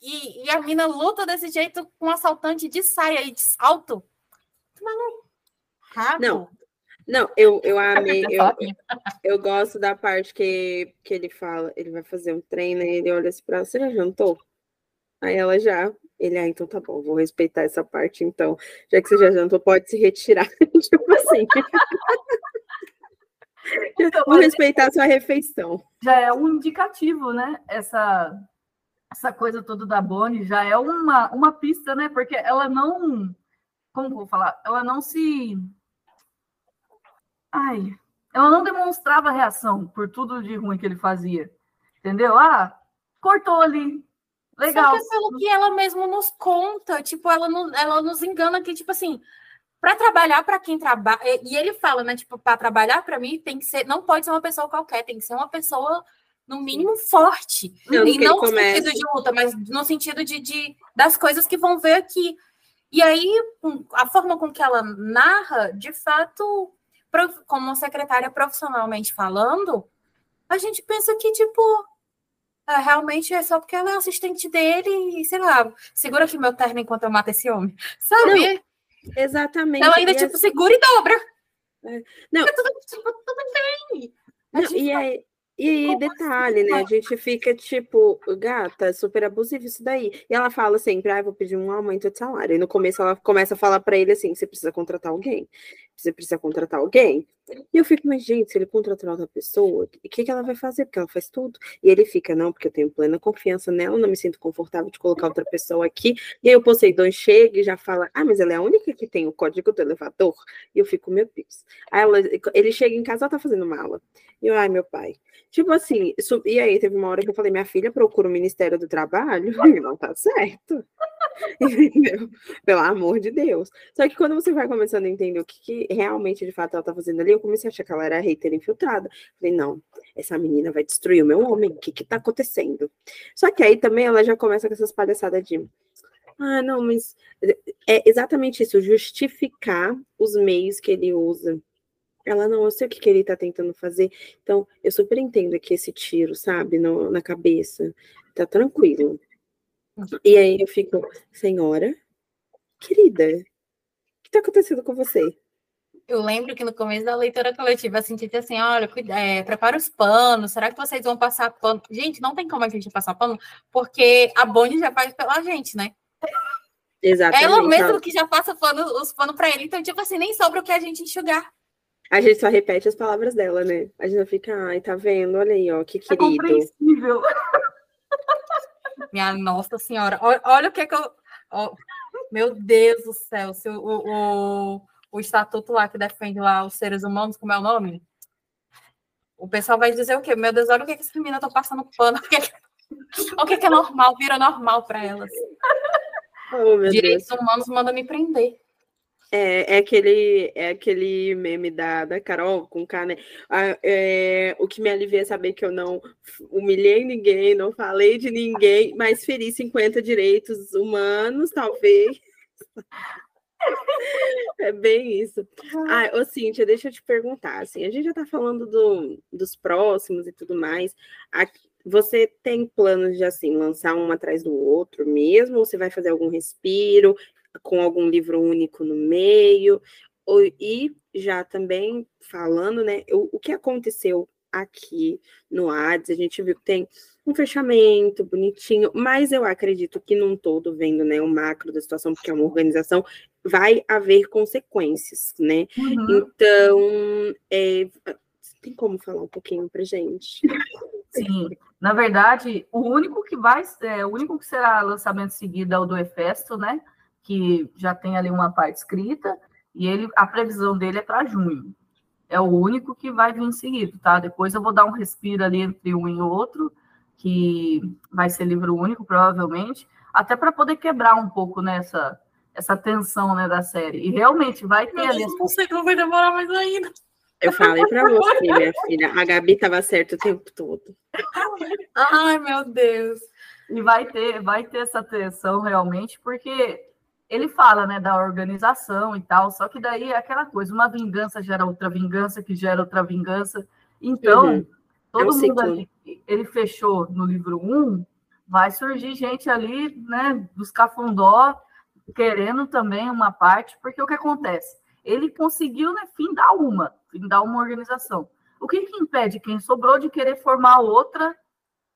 E, e a mina luta desse jeito com um assaltante de saia e de salto. Maluco. Não, não, eu, eu amei. Eu, eu gosto da parte que, que ele fala, ele vai fazer um treino e ele olha assim pra ela, você já jantou? Aí ela já. Ele, ah, então tá bom, vou respeitar essa parte, então. Já que você já jantou, pode se retirar. tipo assim. Então, vou respeitar a sua refeição. Já é um indicativo, né? Essa, essa coisa toda da Bonnie já é uma, uma pista, né? Porque ela não. Como vou falar? Ela não se Ai, ela não demonstrava reação por tudo de ruim que ele fazia. Entendeu? Ah, cortou ali. Legal. Só que é pelo que ela mesmo nos conta, tipo, ela, não, ela nos engana que, tipo assim, para trabalhar para quem trabalha, e ele fala, né, tipo, para trabalhar para mim tem que ser, não pode ser uma pessoa qualquer, tem que ser uma pessoa no mínimo forte. Não, e não no sentido de luta, mas no sentido de, de das coisas que vão ver aqui. E aí, a forma com que ela narra, de fato, como secretária profissionalmente falando, a gente pensa que, tipo, é, realmente é só porque ela é assistente dele e, sei lá, segura aqui meu terno enquanto eu mato esse homem. Sabe? Não, exatamente. Ela ainda, e tipo, assim... segura e dobra. É. Não. Tudo, tipo, tudo bem. Não, e, aí, E Como detalhe, assim, né? A gente fica tipo, gata, é super abusivo isso daí. E ela fala sempre, ah, vou pedir um aumento de salário. E no começo ela começa a falar pra ele assim: você precisa contratar alguém. Você precisa contratar alguém. E eu fico, mas gente, se ele contratar outra pessoa, o que, que ela vai fazer? Porque ela faz tudo. E ele fica, não, porque eu tenho plena confiança nela, não me sinto confortável de colocar outra pessoa aqui. E aí o Poseidon chega e já fala, ah, mas ela é a única que tem o código do elevador. E eu fico, meu Deus. Aí ela, ele chega em casa, ela tá fazendo mala. E eu, ai, meu pai. Tipo assim, e aí teve uma hora que eu falei, minha filha procura o Ministério do Trabalho, e não tá certo. Pelo amor de Deus. Só que quando você vai começando a entender o que, que realmente, de fato, ela tá fazendo ali, eu comecei a achar que ela era hater infiltrada. Falei, não, essa menina vai destruir o meu homem, o que que tá acontecendo? Só que aí também ela já começa com essas palhaçadas de ah, não, mas é exatamente isso, justificar os meios que ele usa. Ela, não, eu sei o que, que ele tá tentando fazer. Então, eu super entendo aqui esse tiro, sabe, no- na cabeça. Tá tranquilo. E aí eu fico, senhora, querida, o que tá acontecendo com você? Eu lembro que no começo da leitura coletiva, assim, tinha assim, olha, cuida, é, prepara os panos, será que vocês vão passar pano? Gente, não tem como a gente passar pano, porque a Bonnie já faz pela gente, né? Exatamente. Ela ó. mesma que já passa pano, os panos pra ele, então, tipo assim, nem sobra o que a gente enxugar. A gente só repete as palavras dela, né? A gente fica, ai, tá vendo? Olha aí, ó, que É querido. compreensível. Minha Nossa Senhora, olha, olha o que é que eu. ó, meu Deus do céu, se o, o, o, o estatuto lá que defende lá os seres humanos, como é o nome? O pessoal vai dizer o quê? Meu Deus, olha o que, que essa menina tá passando pano. O que, que- o que, que é normal, vira normal para elas. Oh, Direitos Deus. humanos mandam me prender. É, é aquele, é aquele meme da, da Carol com K, né? Ah, é, o que me alivia é saber que eu não humilhei ninguém, não falei de ninguém, mas feri 50 direitos humanos, talvez. É bem isso. Ah, ô Cíntia, deixa eu te perguntar, assim, a gente já tá falando do, dos próximos e tudo mais. A- você tem planos de, assim, lançar um atrás do outro mesmo? Ou você vai fazer algum respiro com algum livro único no meio? E já também falando, né, o, o que aconteceu aqui no Hades, a gente viu que tem um fechamento bonitinho, mas eu acredito que num todo, vendo, né, o macro da situação, porque é uma organização, vai haver consequências, né? Uhum. Então, é, tem como falar um pouquinho pra gente? Sim, na verdade, o único que vai, é, o único que será lançamento seguido é o do Efesto, né? Que já tem ali uma parte escrita, e ele, a previsão dele é para junho. É o único que vai vir seguido, tá? Depois eu vou dar um respiro ali entre um e outro, que vai ser livro único, provavelmente, até para poder quebrar um pouco nessa essa tensão né, da série. E realmente vai ter ali. não sei que não vai demorar mais ainda. Eu falei pra você, minha filha, a Gabi tava certa o tempo todo. Ai, meu Deus. E vai ter, vai ter essa tensão realmente, porque ele fala, né, da organização e tal, só que daí é aquela coisa, uma vingança gera outra vingança, que gera outra vingança. Então, Uhum. todo um mundo ali, ele fechou no livro 1, vai surgir gente ali, né, dos cafundó, querendo também uma parte, porque o que acontece? Ele conseguiu, né, findar uma, findar uma organização. O que, que impede quem sobrou de querer formar outra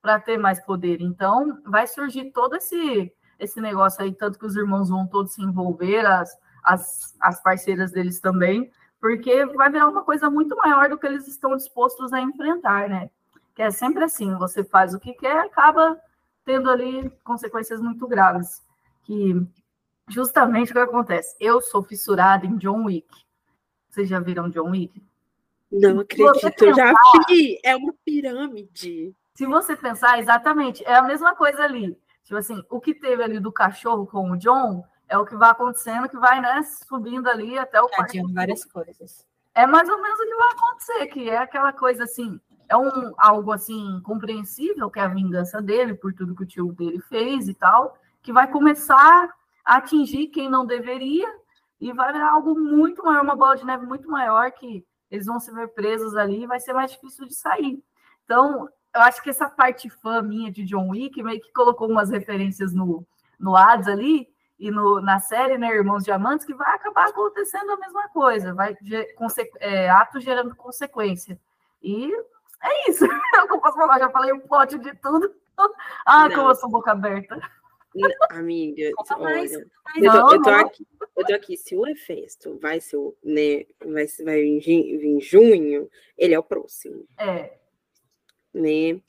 para ter mais poder? Então, vai surgir todo esse, esse negócio aí, tanto que os irmãos vão todos se envolver, as, as, as parceiras deles também, porque vai virar uma coisa muito maior do que eles estão dispostos a enfrentar, né? Que é sempre assim, você faz o que quer, acaba tendo ali consequências muito graves. Que justamente o que acontece? Eu sou fissurada em John Wick. Vocês já viram John Wick? Não acredito, eu já vi, é uma pirâmide. Se você pensar, exatamente, é a mesma coisa ali. Tipo assim, o que teve ali do cachorro com o John é o que vai acontecendo, que vai, né, subindo ali até o quarto. Várias coisas. É mais ou menos o que vai acontecer, que é aquela coisa assim, é um algo assim compreensível, que é a vingança dele por tudo que o tio dele fez e tal, que vai começar a atingir quem não deveria e vai virar algo muito maior, uma bola de neve muito maior que eles vão se ver presos ali e vai ser mais difícil de sair. Então, eu acho que essa parte fã minha de John Wick meio que colocou umas referências no, no Hades ali e no, na série, né, Irmãos Diamantes, que vai acabar acontecendo a mesma coisa, vai é, ato gerando consequência. E É isso. É o que eu posso falar. Já falei um pote de tudo. Ah, como eu sou boca aberta. Amiga, olha, eu tô, eu, tô aqui, eu tô aqui. Se o Efesto vai ser, né, vai, vai vir em junho, ele é o próximo. É. Né?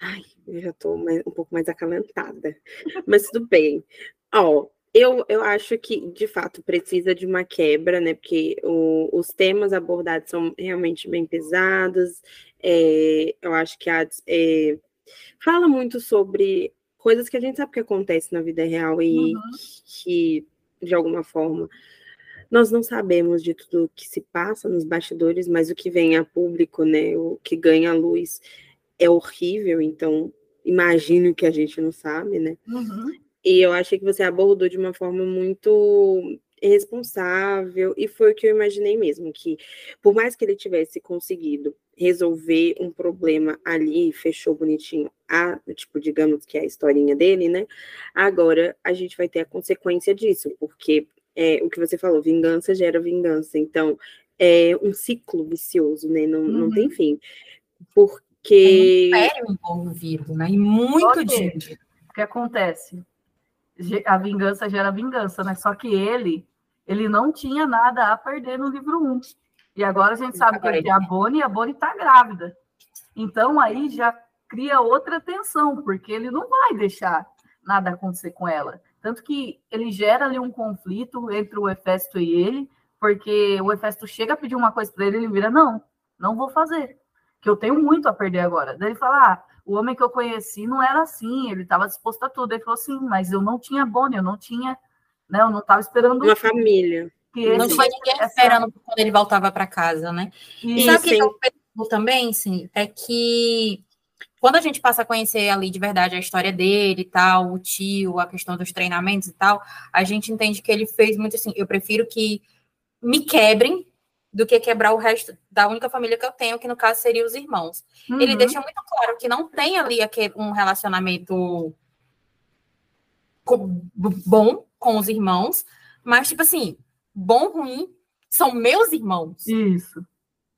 Ai, eu já mais, um pouco mais acalentada. Mas tudo bem. Ó, eu, eu acho que, de fato, precisa de uma quebra, né? Porque o, os temas abordados são realmente bem pesados. É, eu acho que a, é, fala muito sobre coisas que a gente sabe que acontece na vida real e uhum. que, de alguma forma, nós não sabemos de tudo que se passa nos bastidores, mas o que vem a público, né, o que ganha luz é horrível, então imagino que a gente não sabe, né? Uhum. E eu achei que você abordou de uma forma muito responsável, e foi o que eu imaginei mesmo, que por mais que ele tivesse conseguido resolver um problema ali, fechou bonitinho a, tipo, digamos que é a historinha dele, né? Agora a gente vai ter a consequência disso, porque é, o que você falou, vingança gera vingança, então é um ciclo vicioso, né? Não, uhum. não tem fim. Porque. É um império envolvido, né? E muito dinheiro. O que acontece? A vingança gera vingança, né? Só que ele, ele não tinha nada a perder no livro 1. E agora a gente sabe que ele tem a Bonnie e a Bonnie está grávida. Então aí já cria outra tensão, porque ele não vai deixar nada acontecer com ela. Tanto que ele gera ali um conflito entre o Hefesto e ele, porque o Hefesto chega a pedir uma coisa para ele, ele vira, não, não vou fazer, que eu tenho muito a perder agora. Daí ele fala, ah, o homem que eu conheci não era assim, ele estava disposto a tudo. Ele falou assim, mas eu não tinha Bonnie, eu não tinha, né, eu não estava esperando... Uma família. Que não tinha ninguém essa... esperando quando ele voltava para casa, né? E, sabe o que eu percebo também, sim, é que quando a gente passa a conhecer ali de verdade a história dele e tal, o tio, a questão dos treinamentos e tal, a gente entende que ele fez muito assim, eu prefiro que me quebrem do que quebrar o resto da única família que eu tenho, que no caso seria os irmãos. Uhum. Ele deixa muito claro que não tem ali um relacionamento bom com os irmãos, mas tipo assim, bom, ruim, são meus irmãos. Isso.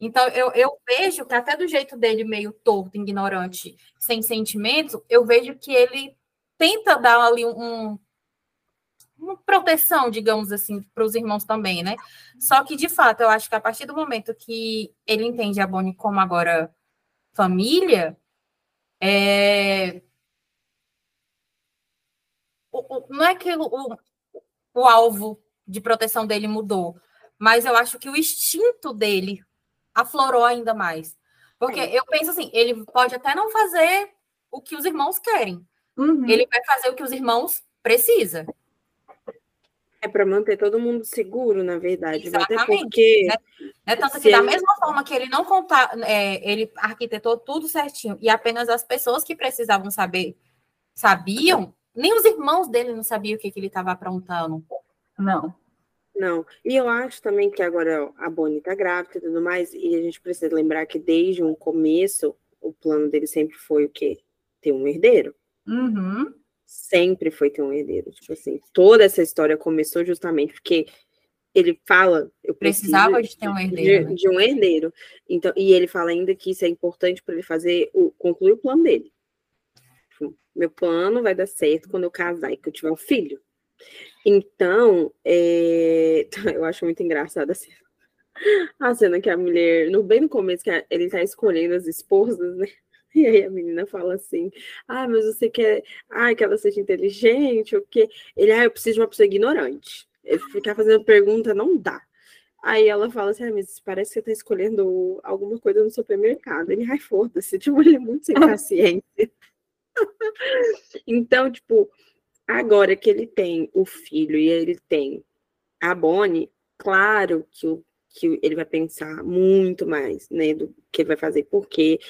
Então, eu, eu vejo que até do jeito dele, meio torto, ignorante, sem sentimento, eu vejo que ele tenta dar ali um, uma proteção, digamos assim, para os irmãos também, né? Só que, de fato, eu acho que a partir do momento que ele entende a Bonnie como agora família, é... o, o, não é que o, o alvo de proteção dele mudou. Mas eu acho que o instinto dele aflorou ainda mais. Porque é. eu penso assim, ele pode até não fazer o que os irmãos querem. Uhum. Ele vai fazer o que os irmãos precisam. É para manter todo mundo seguro, na verdade. Exatamente. Até porque. É, é tanto que, da ele... mesma forma que ele não contar, é, ele arquitetou tudo certinho e apenas as pessoas que precisavam saber sabiam, nem os irmãos dele não sabiam o que, que ele estava aprontando. Não. Não. E eu acho também que agora a Bonnie tá grávida e tudo mais, e a gente precisa lembrar que desde o começo, o plano dele sempre foi o quê? Ter um herdeiro. Uhum. Sempre foi ter um herdeiro. Tipo assim, toda essa história começou justamente porque ele fala. Eu precisava de ter um herdeiro. De, né? de, um herdeiro. Então, e ele fala ainda que isso é importante para ele fazer o concluir o plano dele. Tipo, meu plano vai dar certo quando eu casar e que eu tiver um filho. Então, é... eu acho muito engraçada a cena. A cena que a mulher, no bem no começo, que ele tá escolhendo as esposas, né? E aí a menina fala assim: Ah, mas você quer ah, que ela seja inteligente, o quê? Ele, ah, eu preciso de uma pessoa ignorante. Ele ficar fazendo pergunta não dá. Aí ela fala assim: ah, mas parece que você tá escolhendo alguma coisa no supermercado. Ele, ai, foda-se, tipo, ele é muito sem paciência. então, tipo, Agora que ele tem o filho e ele tem a Bonnie, claro que, o, que ele vai pensar muito mais né, do que ele vai fazer, porque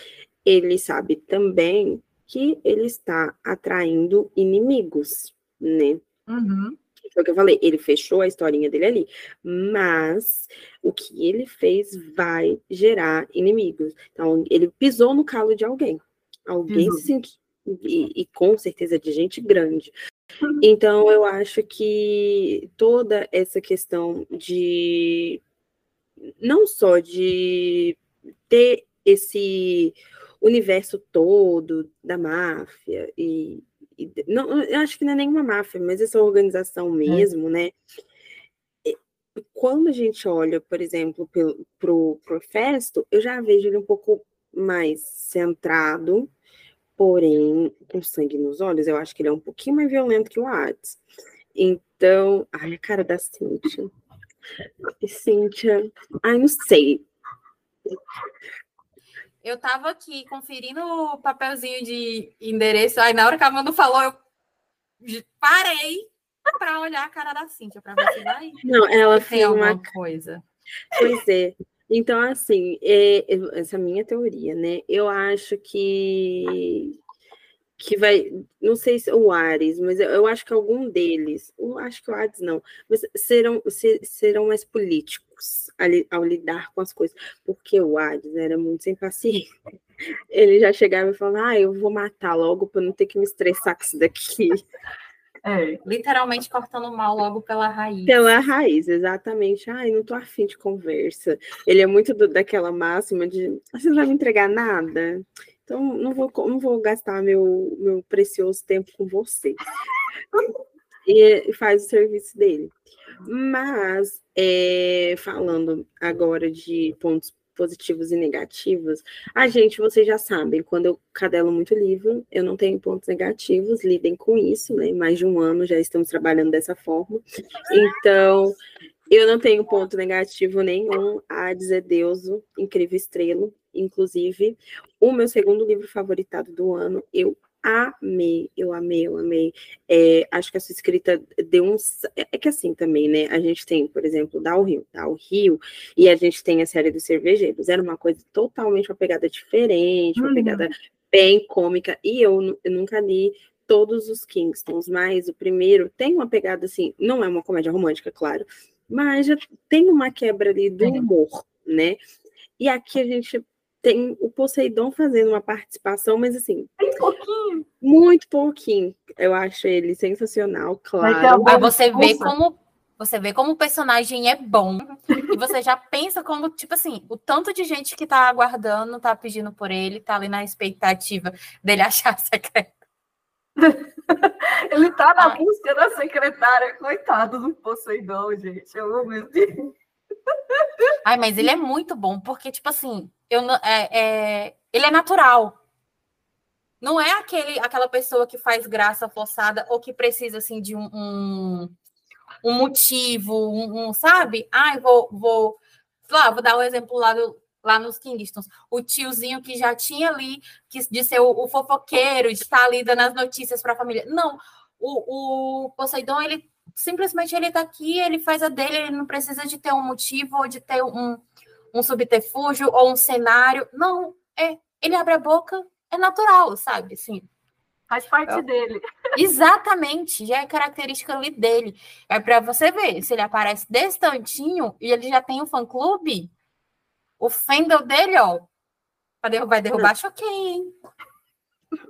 ele sabe também que ele está atraindo inimigos, né? Uhum. Foi o que eu falei, ele fechou a historinha dele ali, mas o que ele fez vai gerar inimigos. Então, ele pisou no calo de alguém. Alguém se sentiu, e, e, com certeza de gente grande. Então, eu acho que toda essa questão de não só de ter esse universo todo da máfia e, e não, eu acho que não é nenhuma máfia, mas essa organização é. mesmo, é. né? Quando a gente olha, por exemplo, para o Festo, eu já vejo ele um pouco mais centrado, porém, com sangue nos olhos, eu acho que ele é um pouquinho mais violento que o Hades. Então, ai, a cara da Cíntia. Cíntia, ai, não sei. Eu tava aqui conferindo o papelzinho de endereço, aí na hora que a Amanda falou, eu parei para olhar a cara da Cíntia, para ver se vai. Não, ela fez alguma uma coisa. Pois é. Então, assim, é, essa é a minha teoria, né? Eu acho que que vai, não sei se o Ares, mas eu, eu acho que algum deles, eu acho que o Ares não, mas serão, ser, serão mais políticos ali, ao lidar com as coisas, porque o Ares era muito sem paciência. Ele já chegava e falava, ah, eu vou matar logo para não ter que me estressar com isso daqui. É, literalmente cortando mal logo pela raiz. Pela raiz, exatamente. Ai, não tô afim de conversa. Ele é muito do, daquela máxima de você não vai me entregar nada. Então, não vou, não vou gastar meu, meu precioso tempo com você. e, faz o serviço dele. Mas, é, falando agora de pontos positivos e negativos, a gente, vocês já sabem, quando eu cadelo muito livro, eu não tenho pontos negativos, lidem com isso, né? Mais de um ano já estamos trabalhando dessa forma. Então, eu não tenho ponto negativo nenhum a dizer Deuso, incrível estrela. Inclusive, o meu segundo livro favoritado do ano, eu amei, eu amei, eu amei. É, acho que a sua escrita deu um. É que assim também, né? A gente tem, por exemplo, Dal Rio, Dal Rio, e a gente tem a série dos cervejeiros. Era uma coisa totalmente uma pegada diferente, uma uhum. pegada bem cômica, e eu, eu nunca li todos os Kingstons, mas o primeiro tem uma pegada assim, não é uma comédia romântica, claro, mas já tem uma quebra ali do humor, né? E aqui a gente tem o Poseidon fazendo uma participação, mas assim. Muito pouquinho. Muito pouquinho. Eu acho ele sensacional, claro. Mas você vê como. Você vê como o personagem é bom. e você já pensa como, tipo assim, o tanto de gente que tá aguardando, tá pedindo por ele, tá ali na expectativa dele achar a secretária. ele tá na Ai. busca da secretária, coitado do Poseidon, gente. Eu amo ele. Ai, mas ele é muito bom, porque, tipo assim, eu, é, é, ele é natural. Não é aquele, aquela pessoa que faz graça forçada ou que precisa, assim, de um, um, um motivo, um, um, sabe? Ai, vou, vou... Lá, vou dar um exemplo lá, do, lá nos Kingstons. O tiozinho que já tinha ali, que, de ser o, o fofoqueiro, de estar ali dando as notícias para a família. Não, o, o Poseidon, ele simplesmente ele tá aqui, ele faz a dele, ele não precisa de ter um motivo ou de ter um, um subterfúgio ou um cenário. Não, é, ele abre a boca, é natural, sabe? Assim, Faz parte é. dele. Exatamente, já é característica ali dele. É para você ver, se ele aparece desse tantinho e ele já tem um fã-clube, o fandom dele, ó, vai derrubar, choquei, hein?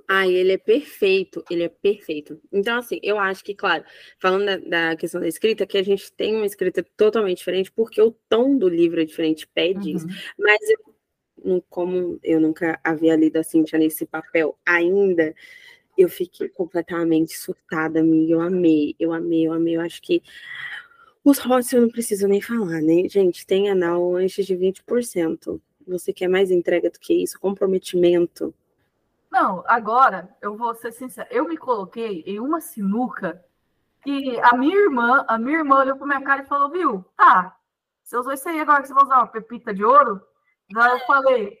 Ai, ele é perfeito, ele é perfeito. Então, assim, eu acho que, claro, falando da, da, questão da escrita, que a gente tem uma escrita totalmente diferente, porque o tom do livro é diferente, pede isso, uhum. mas eu, como eu nunca havia lido a Cintia nesse papel ainda, eu fiquei completamente surtada, amiga, eu amei, eu amei, eu amei, eu acho que os rotes eu não preciso nem falar, né? Gente, tem anal antes de 20%. Você quer mais entrega do que isso? Comprometimento não, agora eu vou ser sincera. Eu me coloquei em uma sinuca e a minha irmã, a minha irmã olhou para minha cara e falou: Viu, tá, você usou isso aí agora que você vai usar uma pepita de ouro? Daí eu falei: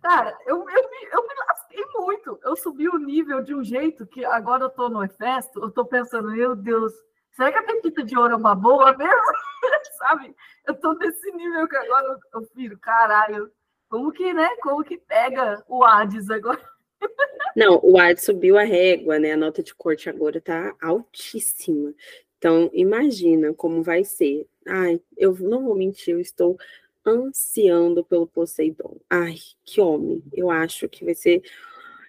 Cara, eu, eu, me, eu me lasquei muito. Eu subi o nível de um jeito que agora eu tô no Efesto, eu tô pensando: Meu Deus, será que a pepita de ouro é uma boa mesmo? Sabe? Eu tô nesse nível que agora eu, eu caralho. Como que, né? Como que pega o Hades agora? Não, o AD subiu a régua, né? A nota de corte agora tá altíssima. Então, imagina como vai ser. Ai, eu não vou mentir, eu estou ansiando pelo Poseidon. Ai, que homem. Eu acho que vai ser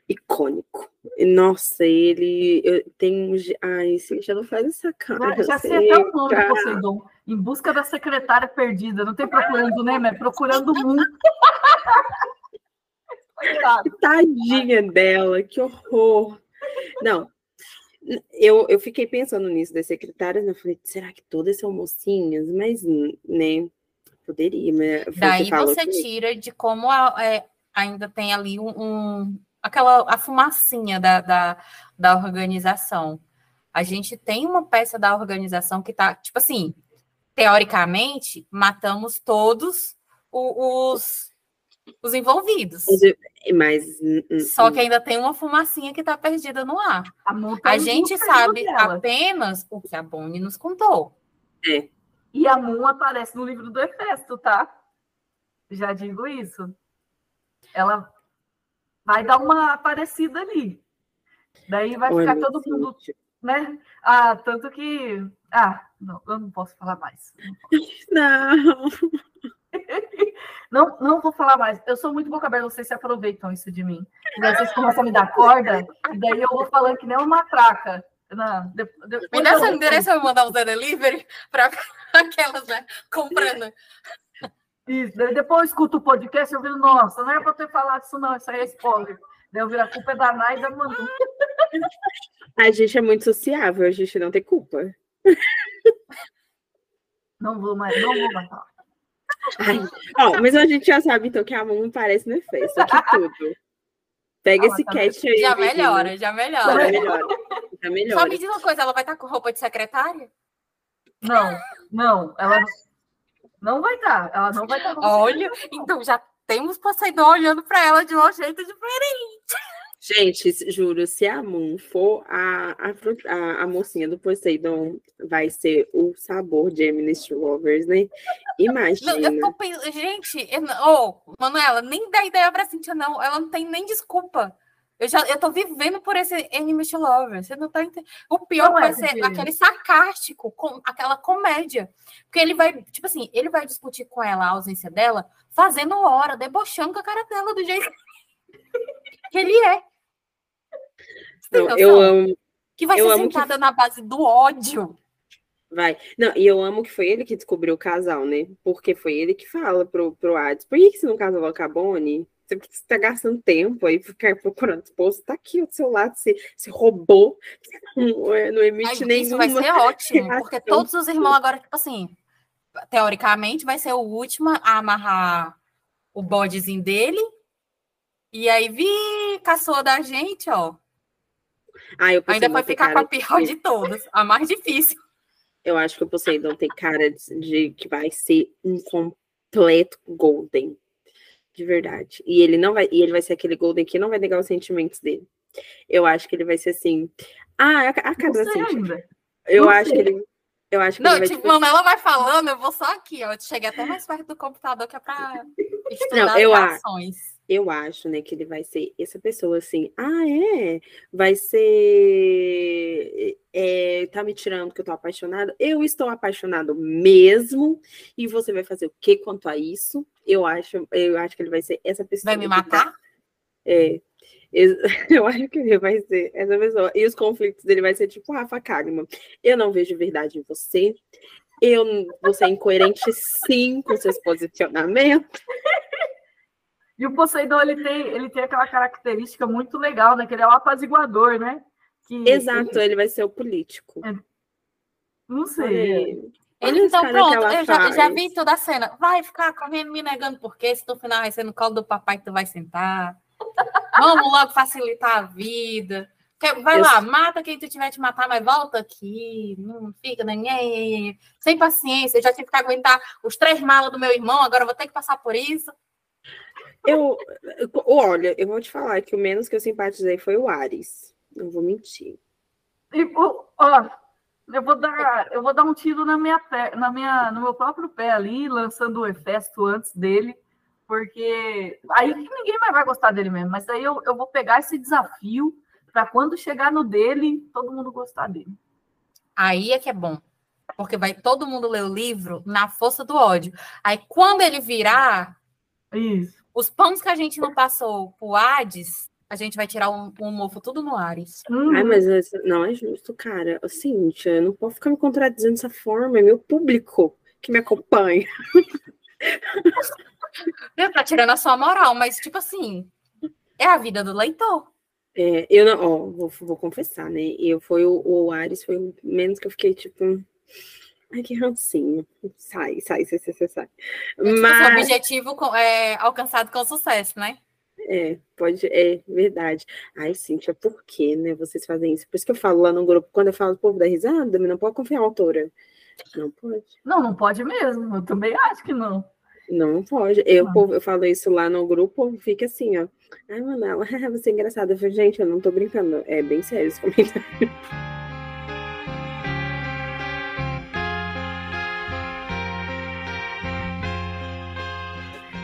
icônico. Nossa, ele eu, tem. Ai, você já não faz essa cara. Já, já sei até o nome do Poseidon. Em busca da secretária perdida. Não tem procurando, né, mas procurando muito. Tadinha dela, que horror. Não, eu, eu fiquei pensando nisso das secretárias, né? Eu falei, será que todas são mocinhas? Mas, né, poderia. Mas Daí você tira de como a, é, ainda tem ali um, um, aquela a fumacinha da, da, da organização. A gente tem uma peça da organização que tá, tipo assim, teoricamente, matamos todos os, os envolvidos. Mas, Só que ainda tem uma fumacinha que está perdida no ar. A, a gente sabe apenas o que a Bonnie nos contou. É. E a Moon aparece no livro do Efesto, tá? Já digo isso. Ela vai dar uma aparecida ali. Daí vai ficar todo mundo né? Ah, tanto que. Ah, não, eu não posso falar mais. Não. Não, não vou falar mais. Eu sou muito boca aberta, vocês se aproveitam isso de mim. Daí vocês começam a me dar corda, e daí eu vou falando que nem uma traca. Não, de, de, me dá seu endereço, eu vou mandar um delivery para aquelas, né? Comprando. Isso, depois eu escuto o podcast eu viro, nossa, não é para ter falado isso, não, isso aí é spoiler. Daí eu viro a culpa é da Nai e da Manu. A gente é muito sociável, a gente não tem culpa. Não vou mais, não vou mais falar. Ó, mas a gente já sabe, então, que a mão parece no efeito, aqui tudo. Pega esse tá cat aí. Já melhora, já melhora. Já melhora. Já melhora. Só me diz uma coisa, ela vai estar com roupa de secretária? Não, não, ela não vai estar. Ela não vai estar. Olha, então já temos Poseidon olhando para ela de um jeito diferente. Gente, juro, se a Moon for a, a, a, mocinha do Poseidon, vai ser o sabor de Eminist Lovers, né? Imagina. Não, eu tô pensando, gente, eu, oh, Manuela, nem dá ideia pra Cintia, não. Ela não tem nem desculpa. Eu já eu tô vivendo por esse Enemies Lovers. Você não tá entendendo. O pior não vai é ser aquele sarcástico, com aquela comédia. Porque ele vai, tipo assim, ele vai discutir com ela a ausência dela, fazendo hora, debochando com a cara dela do jeito que ele é. Não, eu amo. Que vai ser sentada que... na base do ódio. Vai. Não, e eu amo que foi ele que descobriu o casal, né? Porque foi ele que fala pro, pro Hades. Por que, que você não casou com a Bonnie? Você está gastando tempo aí, ficar procurando esposo. Tá aqui o seu lado, você, você roubou. Não, é, não emite Ai, Isso vai ser ótimo, porque todos os irmãos agora, tipo assim, teoricamente, vai ser o último a amarrar o bodezinho dele. E aí, vi, caçou da gente, ó. Ah, eu Ainda vai ficar com a pior de, de todas, a mais difícil. Eu acho que o Poseidon tem cara de, de, que vai ser um completo Golden. De verdade. E ele não vai, e ele vai ser aquele Golden que não vai negar os sentimentos dele. Eu acho que ele vai ser assim. Ah, a, a cada assim. Eu acho que ele. Eu acho que não, ele vai tipo, ela vai falando, eu vou só aqui, ó. Eu cheguei até mais perto do computador que é pra estudar não, eu as ações eu acho, né, que ele vai ser essa pessoa assim, ah, é, vai ser, é, tá me tirando que eu tô apaixonada, eu estou apaixonado mesmo, e você vai fazer o que quanto a isso? Eu acho, eu acho que ele vai ser essa pessoa. Vai me matar? Tá, é, eu acho que ele vai ser essa pessoa. E os conflitos dele vai ser tipo Rafa Kagman. Eu não vejo verdade em você. Eu, você é incoerente sim com seus posicionamentos. E o Poseidon, ele tem, ele tem aquela característica muito legal, né? Que ele é o apaziguador, né? Que Exato, ele... ele vai ser o político. É... Não sei. Ele, então, pronto, eu já, já, vi toda a cena. Vai ficar correndo, me negando porque se no final vai ser no colo do papai que tu vai sentar. Vamos logo facilitar a vida. Vai eu... lá, mata quem tu tiver te matar, mas volta aqui. Não fica, nem sem paciência. Eu já tive que aguentar os três malas do meu irmão, agora eu vou ter que passar por isso. Eu, olha, eu vou te falar que o menos que eu simpatizei foi o Ares. Não vou mentir. E, ó, eu vou dar, eu vou dar um tiro na minha pé, na minha, no meu próprio pé ali, lançando o Hefesto antes dele, porque aí ninguém mais vai gostar dele mesmo. Mas aí eu, eu vou pegar esse desafio para quando chegar no dele, todo mundo gostar dele. Aí é que é bom. Porque vai todo mundo ler o livro na força do ódio. Aí quando ele virar, isso. Os pães que a gente não passou pro Hades, a gente vai tirar um, um mofo tudo no Ares. Ai, mas não é justo, cara. Cíntia, eu não posso ficar me contradizendo dessa forma. É meu público que me acompanha. Tá tirando a sua moral, mas tipo assim, É a vida do leitor. É, eu não, ó, vou, vou confessar, né? Eu foi o, o Ares, foi o menos que eu fiquei tipo. Ai, que rancinho. Sai, sai, sai, sai, sai. sai. É, tipo, Mas... o objetivo é alcançado com sucesso, né? É, pode, é verdade. Ai, Cíntia, por que, né, vocês fazem isso? Por isso que eu falo lá no grupo, quando eu falo do povo da risada, não pode confiar na autora. Não pode. Não, não pode mesmo. Eu também acho que não. Não pode. Eu, povo, eu falo isso lá no grupo, fica assim, ó. Ai, Manela, você é engraçada. Eu falo, gente, eu não tô brincando. É bem sério esse comentário.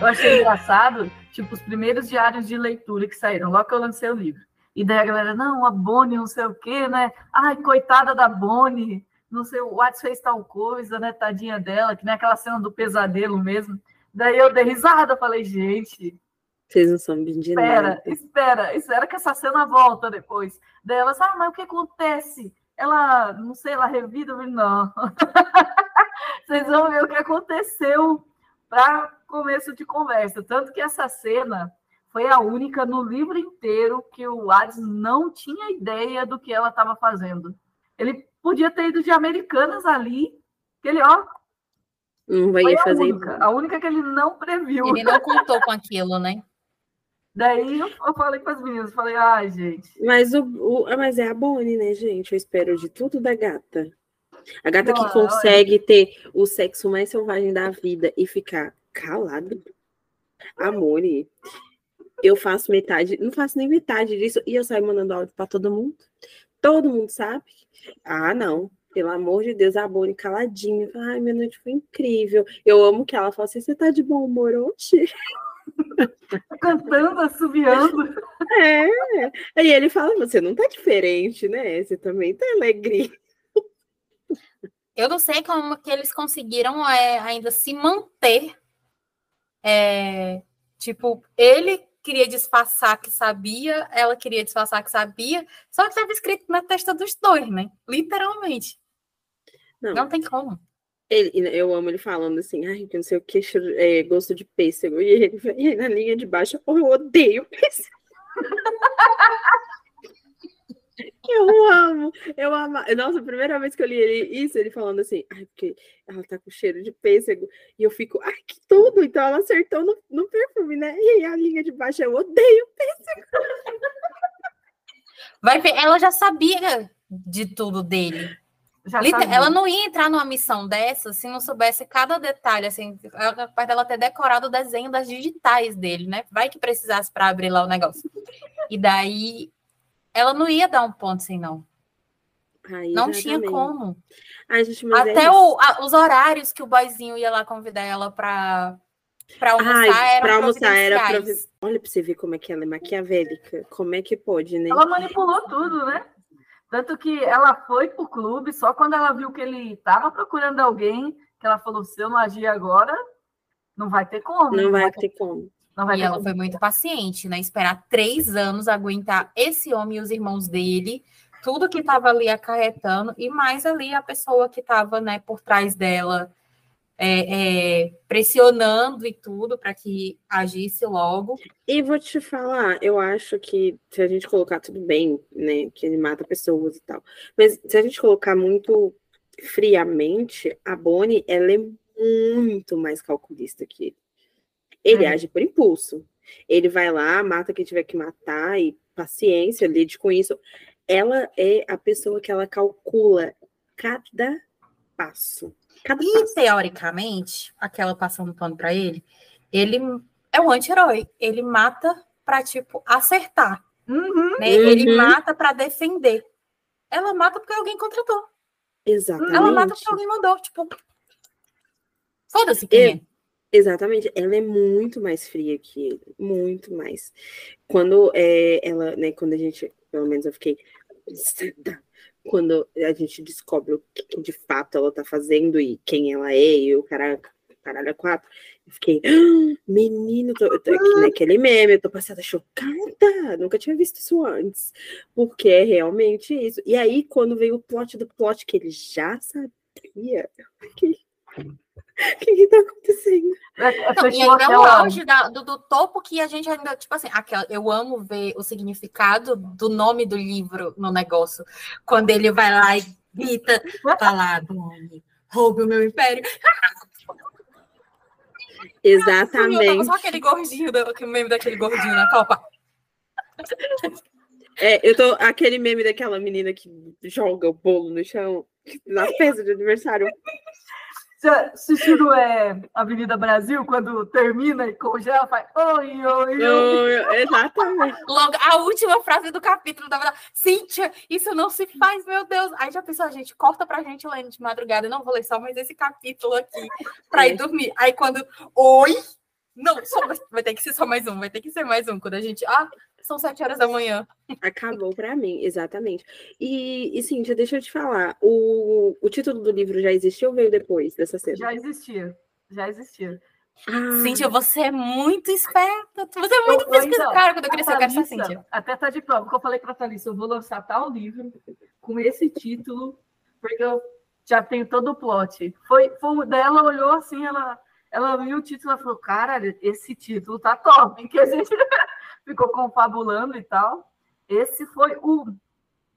Eu achei engraçado, tipo, os primeiros diários de leitura que saíram, logo que eu lancei o livro. E daí a galera, não, a Bonnie, não sei o quê, né? Ai, coitada da Bonnie, não sei, o Watts fez tal coisa, né? Tadinha dela, que nem aquela cena do pesadelo mesmo. Daí eu dei risada, falei, gente. Vocês não são de espera, nada. Espera, espera que essa cena volta depois. Daí ela ah, mas o que acontece? Ela, não sei, ela revida, não. Vocês vão ver o que aconteceu para começo de conversa. Tanto que essa cena foi a única no livro inteiro que o Hades não tinha ideia do que ela estava fazendo. Ele podia ter ido de Americanas ali, que ele, ó. Não vai a fazer única, a única que ele não previu. Ele não contou com aquilo, né? Daí eu, eu falei para as meninas, falei, ai, gente. Mas, o, o, mas é a Bonnie, né, gente? Eu espero de tudo da gata. A gata que consegue ter o sexo mais selvagem da vida e ficar calado. Amor, eu faço metade, não faço nem metade disso e eu saio mandando áudio para todo mundo. Todo mundo sabe. Ah, não. Pelo amor de Deus, a Bonnie caladinha. Ai, minha noite foi incrível. Eu amo que ela fala assim: você tá de bom humor hoje? Cantando, assobiando. É. Aí ele fala: você não tá diferente, né? Você também tá alegria. Eu não sei como que eles conseguiram é, ainda se manter. É, tipo, ele queria disfarçar que sabia, ela queria disfarçar que sabia, só que estava escrito na testa dos dois, né? Literalmente. Não, não tem como. Ele, eu amo ele falando assim, ai, que não sei o que, é, gosto de pêssego. E ele na linha de baixo, oh, eu odeio pêssego. Eu amo, eu amo. Nossa, a primeira vez que eu li ele, isso, ele falando assim, ai, porque ela tá com cheiro de pêssego, e eu fico, ai, que tudo! Então ela acertou no, no perfume, né? E aí a linha de baixo, eu odeio pêssego. Vai ver, ela já sabia de tudo dele. ela não ia entrar numa missão dessa se não soubesse cada detalhe, assim, capaz dela ter decorado o desenho das digitais dele, né? Vai que precisasse para abrir lá o negócio. E daí ela não ia dar um ponto sem não. não tinha como. Ai, gente, Até é o, a, os horários que o boizinho ia lá convidar ela para para almoçar, Ai, era almoçar era provi... Olha para você ver como é que ela é maquiavélica. Como é que pode, né? Ela manipulou tudo, né? Tanto que ela foi pro clube só quando ela viu que ele estava procurando alguém, que ela falou: se eu não agir agora, não vai ter como. Não, não vai, vai ter como. Não vai e ela foi muito paciente, né? Esperar três anos aguentar esse homem e os irmãos dele, tudo que estava ali acarretando, e mais ali a pessoa que estava né, por trás dela, é, é, pressionando e tudo para que agisse logo. E vou te falar, eu acho que se a gente colocar tudo bem, né, que ele mata pessoas e tal, mas se a gente colocar muito friamente, a Bonnie, ela é muito mais calculista que ele. Ele é. age por impulso. Ele vai lá, mata quem tiver que matar e paciência, lide com isso. Ela é a pessoa que ela calcula cada passo. Cada e passo. teoricamente, aquela passando pano para ele, ele é um anti-herói. Ele mata para tipo acertar. Uhum. Né? Uhum. Ele mata para defender. Ela mata porque alguém contratou. Exatamente. Ela mata porque alguém mandou. Tipo, foda-se quem é. Exatamente, ela é muito mais fria que ele, muito mais. Quando é, ela, né, quando a gente, pelo menos eu fiquei, quando a gente descobre o que de fato ela tá fazendo e quem ela é, e o caralho, caralho é quatro, eu fiquei, ah, menino, tô, eu tô aqui naquele meme, eu tô passada chocada, nunca tinha visto isso antes, porque é realmente isso. E aí, quando veio o plot do plot que ele já sabia, eu fiquei O que que tá acontecendo? É, é, Não, e ainda é o auge da- do, do topo que a gente ainda, tipo assim, aquela, eu amo ver o significado do nome do livro no negócio. Quando ele vai lá e grita, falado, homem, roube o meu império. Eu Exatamente. só aquele gordinho, aquele meme daquele gordinho na Copa. É, eu tô aquele meme daquela menina que joga o bolo no chão na festa de aniversário. Você assistiu é, Avenida Brasil, quando termina e congela, faz oi, oi, oi. Exatamente. Logo, a última frase do capítulo da verdade. Cíntia, isso não se faz, meu Deus. Aí já pensou, gente, corta pra gente lendo de madrugada. Eu não vou ler só mais esse capítulo aqui pra ir dormir. Aí quando. Oi! Não, só, vai ter que ser só mais um, vai ter que ser mais um. Quando a gente. Ah, são sete horas da manhã. Acabou pra mim, exatamente. E, e Cíntia, deixa eu te falar, o, o título do livro já existiu ou veio depois dessa cena? Já existia, já existia. Ah, Cíntia, você é muito esperta. Você é muito Eu- eu pesquisa. ainda- Cara, quando eu crescer, eu quero ser Cíntia. Até tá de prova, que eu falei pra Thalissa, eu vou lançar tal livro com esse título, porque eu já tenho todo o plot. Foi, foi daí ela olhou assim, ela, ela viu o título e falou, cara, esse título tá top, que a gente ficou confabulando e tal. Esse foi o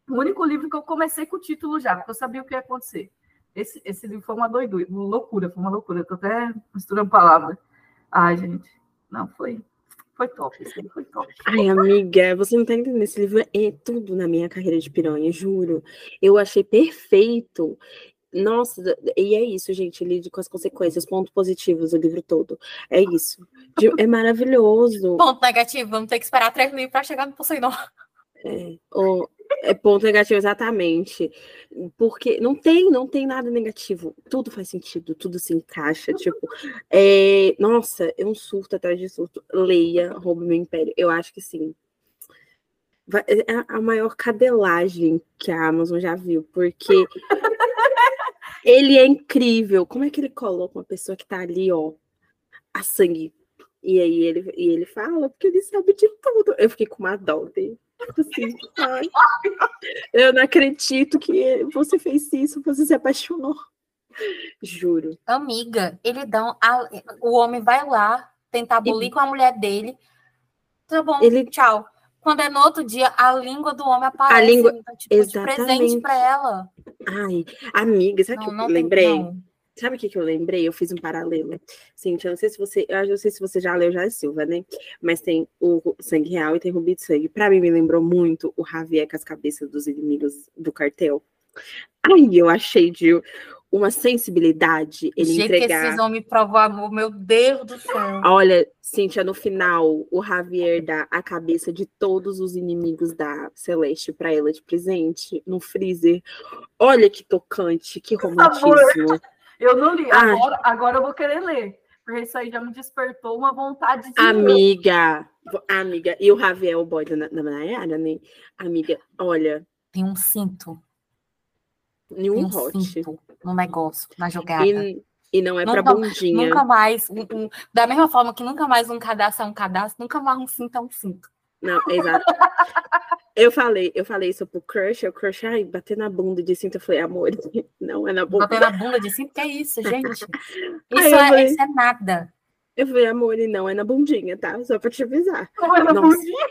único livro que eu comecei com o título já, porque eu sabia o que ia acontecer. Esse, esse livro foi uma doidura, uma loucura, foi uma loucura. Eu até misturando palavras. Ai, gente, não, foi, foi top, foi top. Ai, amiga, você não tá entendendo. Esse livro é tudo na minha carreira de piranha, juro. Eu achei perfeito. Nossa, e é isso, gente. Lide com as consequências, pontos positivos do livro todo. É isso. É maravilhoso. Ponto negativo, vamos ter que esperar três livros pra chegar no Poseidon. É, o- é ponto negativo, exatamente. Porque não tem, não tem nada negativo. Tudo faz sentido, tudo se encaixa. Tipo, é, nossa, é um surto atrás de surto. Leia, Rouba Meu Império. Eu acho que sim. Vai- É a- a maior cadelagem que a Amazon já viu, porque ele é incrível. Como é que ele coloca uma pessoa que tá ali, ó, a sangue? E aí ele, e ele fala, porque ele sabe de tudo. Eu fiquei com uma dó dele. Assim, ai, eu não acredito que você fez isso, você se apaixonou. Juro. Amiga, ele dá um, a- o homem vai lá tentar bulir com a mulher dele. Tá bom, Ele- tchau. Quando é no outro dia, a língua do homem aparece. língua- então, tipo, de presente exatamente. pra ela. Ai, amiga, sabe o que não eu tem- lembrei? não. Sabe o que, que eu lembrei? Eu fiz um paralelo. Cintia, eu não sei se você. Eu não sei se você já leu já Silva, né? Mas tem o Sangue Real e tem Rubi de Sangue. Pra mim, me lembrou muito o Javier com as cabeças dos inimigos do cartel. Aí eu achei de uma sensibilidade ele que entregar. esses homens provam amor, meu Deus do céu. Olha, Cíntia, no final, o Javier dá a cabeça de todos os inimigos da Celeste pra ela de presente no freezer. Olha que tocante, que romantismo. Eu não li, Ai. agora, agora eu vou querer ler. Porque isso aí já me despertou uma vontade de. Amiga, amiga, e o Javier, é o boy da, da Nayara, né? Amiga, olha, Tem um cinto. Nenhum um hot. no negócio, na jogada. E, e não é pra Nunca- bundinha. Nunca mais, um- um- da mesma forma que nunca mais um cadastro é um cadastro, nunca mais um cinto é um cinto. Não, exato. Eu falei, eu falei isso pro crush, o crush, ai, bater na bunda de cinto, eu falei, amor, não é na bunda. Bater na bunda de cinto, que é isso, gente? Isso, eu é, falei- isso é nada. Eu falei, amor, e não é na bundinha, tá? Só pra te avisar. Não é na Nossa. bundinha?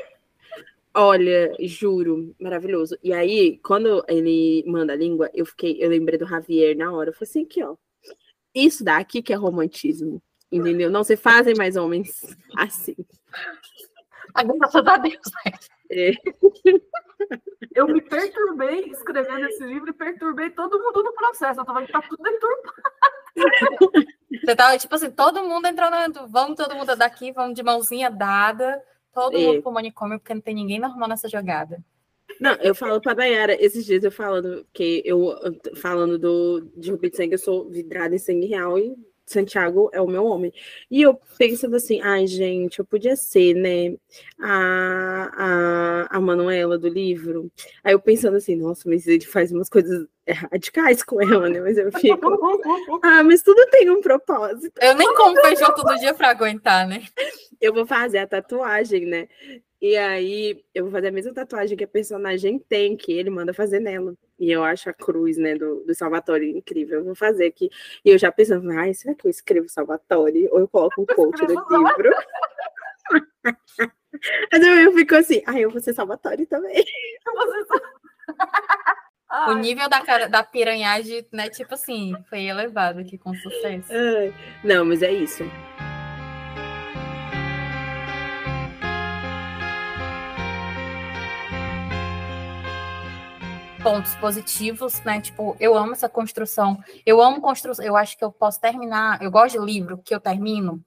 Olha, juro, maravilhoso. E aí, quando ele manda a língua, eu fiquei, eu lembrei do Javier na hora. Eu falei assim, aqui, ó. Isso daqui que é romantismo. Entendeu? Não se fazem mais homens assim. Graças a Deus. né? É, Eu me perturbei escrevendo esse livro e perturbei todo mundo no processo. Eu tava tá tudo deturpado. Você tava, tipo assim, todo mundo entrando, vamos todo mundo daqui, vamos de mãozinha dada, todo É. mundo pro manicômio, porque não tem ninguém normal nessa jogada. Não, eu falo pra Dayara, esses dias eu falando, que eu falando do, de Rubi de Sangue, eu sou vidrada em sangue real e Santiago é o meu homem. E eu pensando assim, ai, gente, eu podia ser, né, a, a, a Manuela do livro. Aí eu pensando assim, nossa, mas ele faz umas coisas radicais com ela, né? Mas eu fico, ah, mas tudo tem um propósito. Eu nem como feijão todo dia pra aguentar, né? Eu vou fazer a tatuagem, né? E aí eu vou fazer a mesma tatuagem que a personagem tem, que ele manda fazer nela. E eu acho a cruz, né, do, do Salvatore incrível. Eu vou fazer aqui. E eu já pensando, ai, será que eu escrevo Salvatore? Ou eu coloco um coach no livro? Mas eu, eu fico assim, ai, eu vou ser Salvatore também. o nível da, cara, da piranhagem, né, tipo assim, foi elevado aqui com sucesso. Não, mas é isso. Pontos positivos, né? Tipo, eu amo essa construção. Eu amo construção. Eu acho que eu posso terminar. Eu gosto de livro que eu termino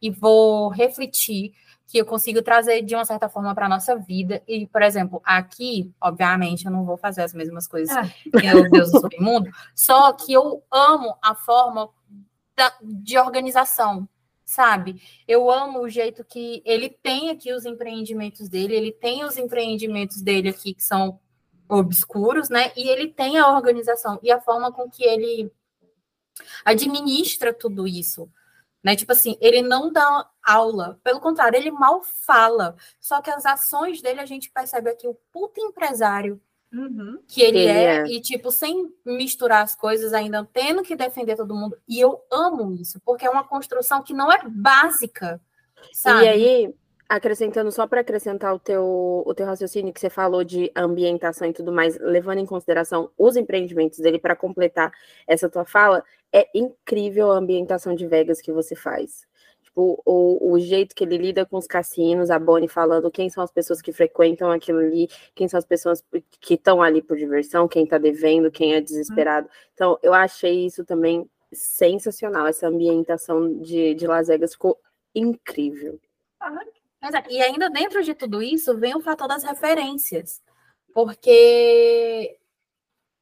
e vou refletir que eu consigo trazer de uma certa forma para a nossa vida. E, por exemplo, aqui, obviamente, eu não vou fazer as mesmas coisas é. que o Deus do Submundo, só que eu amo a forma da, de organização, sabe? Eu amo o jeito que ele tem aqui os empreendimentos dele, ele tem os empreendimentos dele aqui que são obscuros, né? E ele tem a organização e a forma com que ele administra tudo isso. Né? Tipo assim, ele não dá aula, pelo contrário, ele mal fala. Só que as ações dele a gente percebe aqui o puto empresário uhum. que ele, ele é, é, e tipo, sem misturar as coisas, ainda tendo que defender todo mundo. E eu amo isso, porque é uma construção que não é básica. Sabe? E aí, acrescentando só para acrescentar o teu, o teu raciocínio que você falou de ambientação e tudo mais, levando em consideração os empreendimentos dele para completar essa tua fala, é incrível a ambientação de Vegas que você faz. Tipo, o, o jeito que ele lida com os cassinos, a Bonnie falando quem são as pessoas que frequentam aquilo ali, quem são as pessoas que estão ali por diversão, quem está devendo, quem é desesperado. Então, eu achei isso também sensacional. Essa ambientação de, de Las Vegas ficou incrível. E ainda dentro de tudo isso vem o fator das referências, porque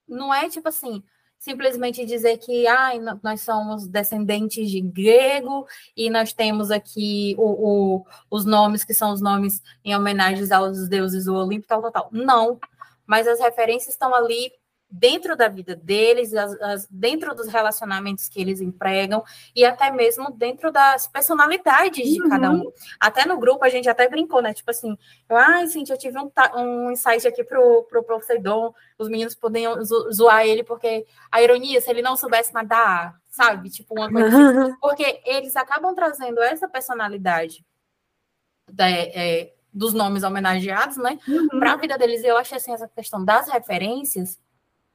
não é tipo assim, simplesmente dizer que ah, nós somos descendentes de grego e nós temos aqui o, o, os nomes que são os nomes em homenagens aos deuses do Olimpo, tal, tal, tal. Não, mas as referências estão ali dentro da vida deles, as, as, dentro dos relacionamentos que eles empregam e até mesmo dentro das personalidades de uhum. cada um. Até no grupo a gente até brincou, né? Tipo assim, eu, ai, gente, eu tive um, um insight aqui pro, pro Poseidon, os meninos podiam zoar ele porque a ironia, se ele não soubesse nadar, sabe? Tipo, uma coisa assim. Porque eles acabam trazendo essa personalidade da, é, dos nomes homenageados, né? Uhum. Para a vida deles. Eu achei assim, essa questão das referências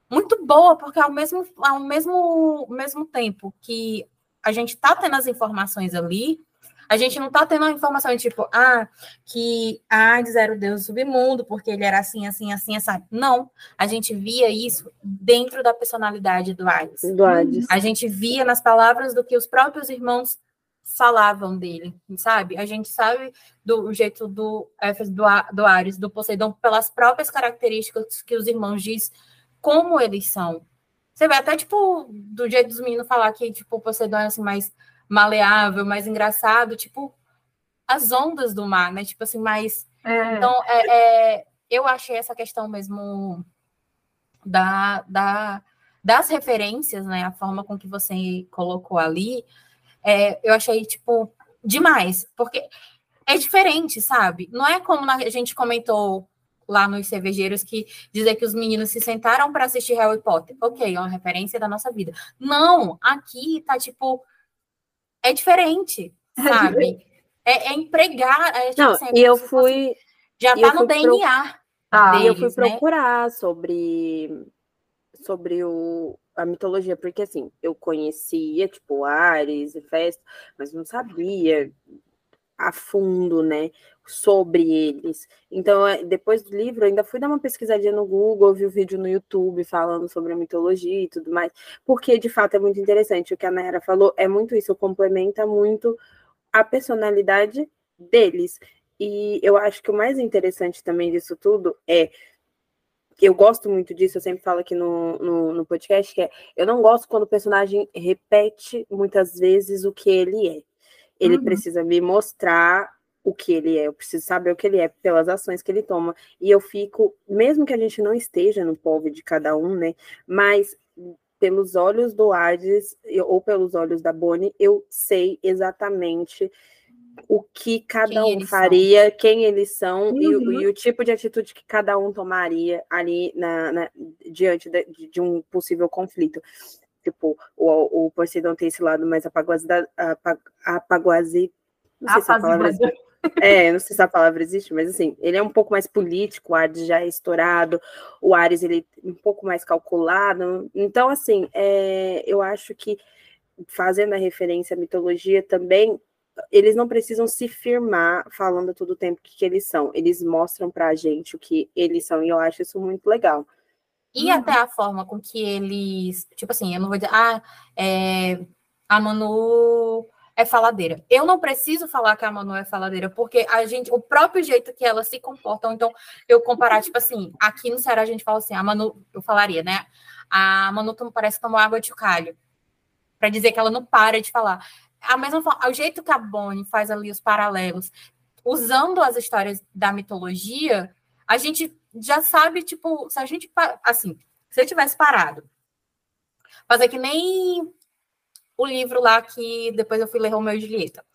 muito boa, porque ao mesmo, ao mesmo, mesmo tempo que a gente está tendo as informações ali, a gente não está tendo a informação tipo, ah, que Hades era o deus do submundo, porque ele era assim, assim, assim, assim. Não, a gente via isso dentro da personalidade do Hades. Do Hades. A gente via nas palavras do que os próprios irmãos falavam dele, sabe? A gente sabe do jeito do do, do Ares, do Poseidon, pelas próprias características que os irmãos diz como eles são. Você vê até, tipo, do jeito dos meninos falar que, tipo, o Poseidon é assim, mais maleável, mais engraçado, tipo, as ondas do mar, né? Tipo assim, mais. É. Então, é, é, eu achei essa questão mesmo da, da, das referências, né? A forma com que você colocou ali, é, eu achei, tipo, demais, porque é diferente, sabe? Não é como a gente comentou lá nos cervejeiros que dizer que os meninos se sentaram para assistir Harry Potter. Ok, é uma referência da nossa vida. Não, aqui tá tipo. É diferente, sabe? É, é empregar. É, tipo, Não, é e eu fui. Assim, já tá no DNA. Pro... Ah, deles, eu fui né? procurar sobre, sobre o, a mitologia, porque assim, eu conhecia, tipo, Ares e Festa, mas não sabia a fundo, né, sobre eles. Então, é, depois do livro, ainda fui dar uma pesquisadinha no Google, vi o um vídeo no YouTube falando sobre a mitologia e tudo mais, porque de fato é muito interessante. O que a Nayara falou é muito isso, complementa muito a personalidade deles. E eu acho que o mais interessante também disso tudo é eu gosto muito disso, eu sempre falo aqui no, no, no, podcast, que é eu não gosto quando o personagem repete muitas vezes o que ele é. Ele uhum. precisa me mostrar o que ele é, eu preciso saber o que ele é pelas ações que ele toma. E eu fico, mesmo que a gente não esteja no povo de cada um, né? Mas pelos olhos do Hades ou pelos olhos da Bonnie, eu sei exatamente o que cada quem um faria, são. quem eles são uhum. e, e, o tipo de atitude que cada um tomaria ali na, na diante de, de, um possível conflito. Tipo, o, o Poseidon tem esse lado mais apaguazado, apaguazi, não sei se a palavra é, não sei se a palavra existe, mas assim, ele é um pouco mais político, o Ares já é estourado, o Ares ele é um pouco mais calculado. Então, assim, é, eu acho que fazendo a referência à mitologia também, eles não precisam se firmar falando todo o tempo o que, que eles são. Eles mostram pra gente o que eles são, e eu acho isso muito legal. E uhum. até a forma com que eles, tipo assim, eu não vou dizer, ah, é, a Manu é faladeira. Eu não preciso falar que a Manu é faladeira, porque a gente, o próprio jeito que ela se comporta, então eu comparar, tipo assim, aqui no Ceará a gente fala assim, a Manu, eu falaria, né? A Manu parece tomou água de calho, para dizer que ela não para de falar. A mesma forma, o jeito que a Bonnie faz ali os paralelos, usando as histórias da mitologia, a gente já sabe, tipo, se a gente, assim, se eu tivesse parado, fazer que nem o livro lá que depois eu fui ler Romeu e Julieta.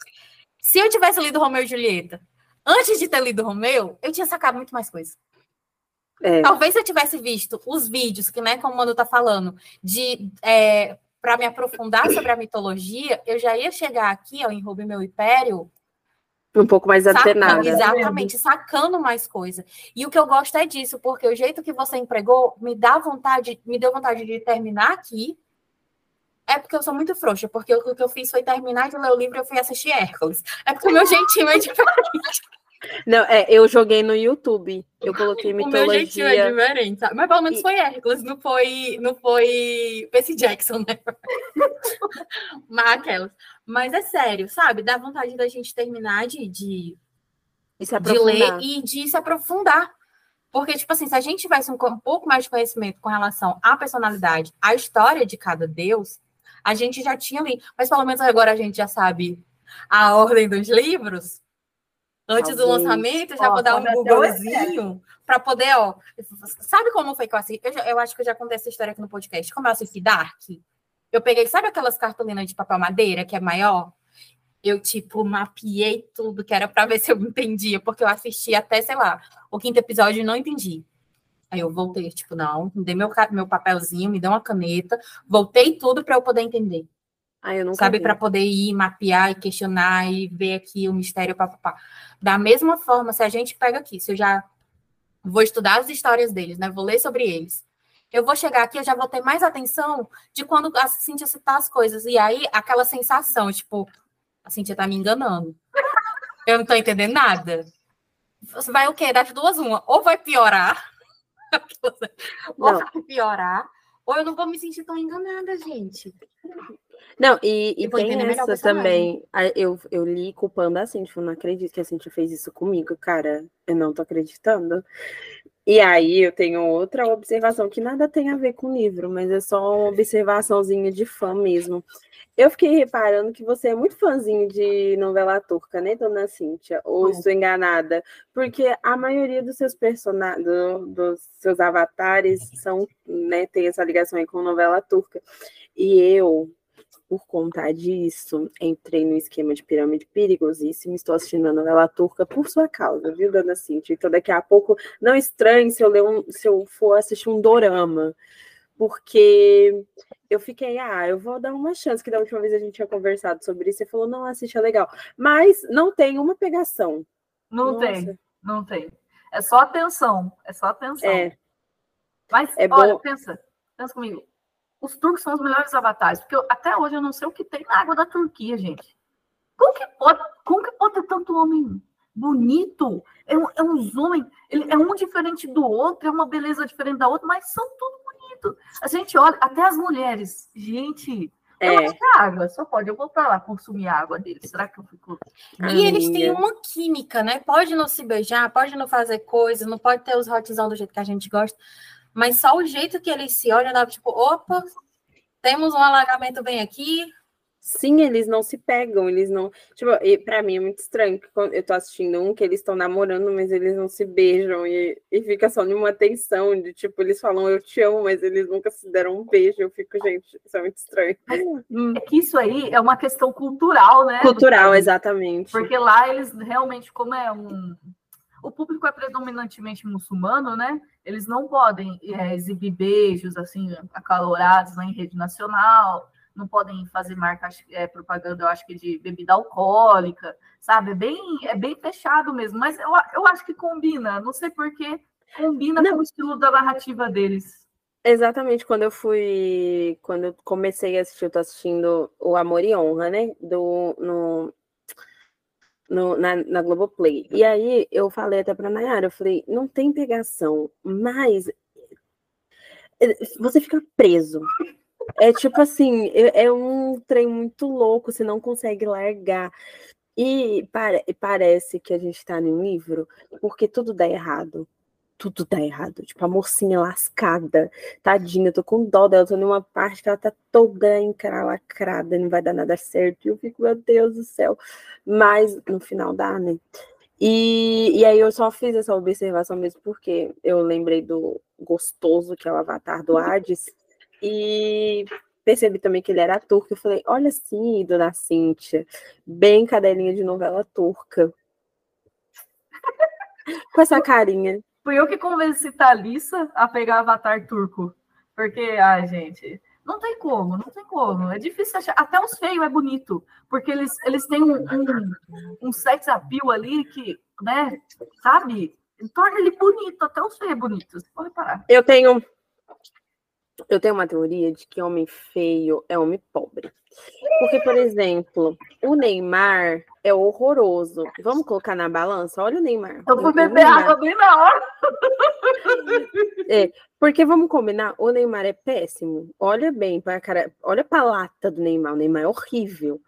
Se eu tivesse lido Romeu e Julieta antes de ter lido Romeu, eu tinha sacado muito mais coisa. É. Talvez se eu tivesse visto os vídeos, que né, como o Manu tá falando, de é, para me aprofundar sobre a mitologia, eu já ia chegar aqui, ó, em Roube Meu Império. Um pouco mais antenada. Exatamente, sacando mais coisa. E o que eu gosto é disso, porque o jeito que você empregou me dá vontade, me deu vontade de terminar aqui é porque eu sou muito frouxa, porque o que eu fiz foi terminar de ler o livro e eu fui assistir Hércules. É porque o meu jeitinho é diferente. Não, é, eu joguei no YouTube. Eu coloquei mitologia. O meu jeitinho é diferente, sabe? Mas pelo menos foi Hércules, não foi, não foi Percy Jackson, né? Mas aquelas. Mas é sério, sabe? Dá vontade da gente terminar de, de, de ler e de se aprofundar. Porque, tipo assim, se a gente tivesse um, um pouco mais de conhecimento com relação à personalidade, à história de cada deus, a gente já tinha ali. Mas pelo menos agora a gente já sabe a ordem dos livros. Antes do lançamento, já ó, vou dar um Googlezinho para poder, ó. Sabe como foi que eu assisti? Eu, já, eu acho que eu já contei essa história aqui no podcast. Como eu assisti Dark, eu peguei, sabe aquelas cartolinas de papel madeira que é maior? Eu, tipo, mapeei tudo que era para ver se eu entendia, porque eu assisti até, sei lá, o quinto episódio e não entendi. Aí eu voltei, tipo, não, dei meu, meu papelzinho, me deu uma caneta, voltei tudo para eu poder entender. Ah, eu não Sabe, para poder ir mapear e questionar e ver aqui o mistério, papapá. Da mesma forma, se a gente pega aqui, se eu já vou estudar as histórias deles, né? Vou ler sobre eles. Eu vou chegar aqui, eu já vou ter mais atenção de quando a Cintia citar as coisas. E aí, aquela sensação, tipo, a Cintia tá me enganando. Eu não tô entendendo nada. Você vai o quê? Das duas, uma. Ou vai piorar, ou vai piorar, ou eu não vou me sentir tão enganada, gente. Não, e, e tem essa também. Eu, eu li culpando a Cintia, eu não acredito que a Cintia fez isso comigo, cara. Eu não tô acreditando. E aí eu tenho outra observação que nada tem a ver com o livro, mas é só uma observaçãozinha de fã mesmo. Eu fiquei reparando que você é muito fãzinho de novela turca, né, dona Cíntia? Ou é. estou enganada? Porque a maioria dos seus personagens, do, dos seus avatares, são, né, tem essa ligação aí com novela turca. E eu, por conta disso, entrei no esquema de pirâmide perigosíssimo. Estou assistindo a novela turca por sua causa, viu, dona Cíntia? Então, daqui a pouco, não estranhe se eu, ler um, se eu for assistir um dorama porque eu fiquei, ah, eu vou dar uma chance, que da última vez a gente tinha conversado sobre isso, você falou, não, assiste, é legal. Mas não tem uma pegação. Não Nossa. tem, não tem. É só atenção, é só atenção. É. Mas, é olha, bom... pensa, pensa comigo. Os turcos são os melhores avatares, porque eu, até hoje eu não sei o que tem na água da Turquia, gente. Como que pode, como que pode ter tanto homem bonito? É, um, é uns homens, ele é um diferente do outro, é uma beleza diferente da outra, mas são tudo muito. A gente olha, até as mulheres, gente. É. Eu acho que a água, só pode eu vou para lá consumir a água deles. Será que eu fico. E eles têm uma química, né? Pode não se beijar, pode não fazer coisas, não pode ter os hotzão do jeito que a gente gosta, mas só o jeito que eles se olham, dá tipo, opa, temos um alagamento bem aqui, Sim, eles não se pegam, eles não. Tipo, e pra mim é muito estranho que quando eu tô assistindo um que eles estão namorando, mas eles não se beijam e, e fica só numa tensão de tipo, eles falam eu te amo, mas eles nunca se deram um beijo. Eu fico, gente, isso é muito estranho. É que isso aí é uma questão cultural, né? Cultural, exatamente. Porque lá eles realmente, como é um. O público é predominantemente muçulmano, né? Eles não podem é, exibir beijos assim acalorados né, em rede nacional não podem fazer marca é, propaganda, eu acho que de bebida alcoólica, sabe? É bem, é bem fechado mesmo, mas eu, eu acho que combina, não sei porquê, combina não. com o estilo da narrativa deles. Exatamente, quando eu fui, quando eu comecei a assistir, eu tô assistindo o Amor e Honra, né? Do, no, no, na, na Globoplay. E aí eu falei até pra Nayara, eu falei, não tem pegação, mas eh, você fica preso. É tipo assim, é, é um trem muito louco, você não consegue largar. E pare, parece que a gente tá num livro porque tudo dá errado. Tudo dá errado. Tipo, a mocinha lascada, tadinha, tô com dó dela, tô numa parte que ela tá toda encralacrada, não vai dar nada certo. E eu fico, meu Deus do céu. Mas no final dá, né? E, e aí eu só fiz essa observação mesmo porque eu lembrei do gostoso que é o avatar do Hades. E percebi também que ele era turco. Eu falei, olha sim, dona Cíntia, bem cadelinha de novela turca. Com essa carinha. Fui eu que convenci Thalissa a pegar avatar turco. Porque, ai, gente, não tem como, não tem como. É difícil achar. Até os feios é bonito. Porque eles, eles têm um, um, um sex appeal ali que, né, sabe? Torna ele bonito, até os feios é bonito. Você pode parar. Eu tenho eu tenho uma teoria de que homem feio é homem pobre. Porque, por exemplo, o Neymar é horroroso. Vamos colocar na balança? Olha o Neymar. Eu vou beber água bem na hora. É, porque vamos combinar, o Neymar é péssimo. Olha bem para cara, olha a lata do Neymar. O Neymar é horrível.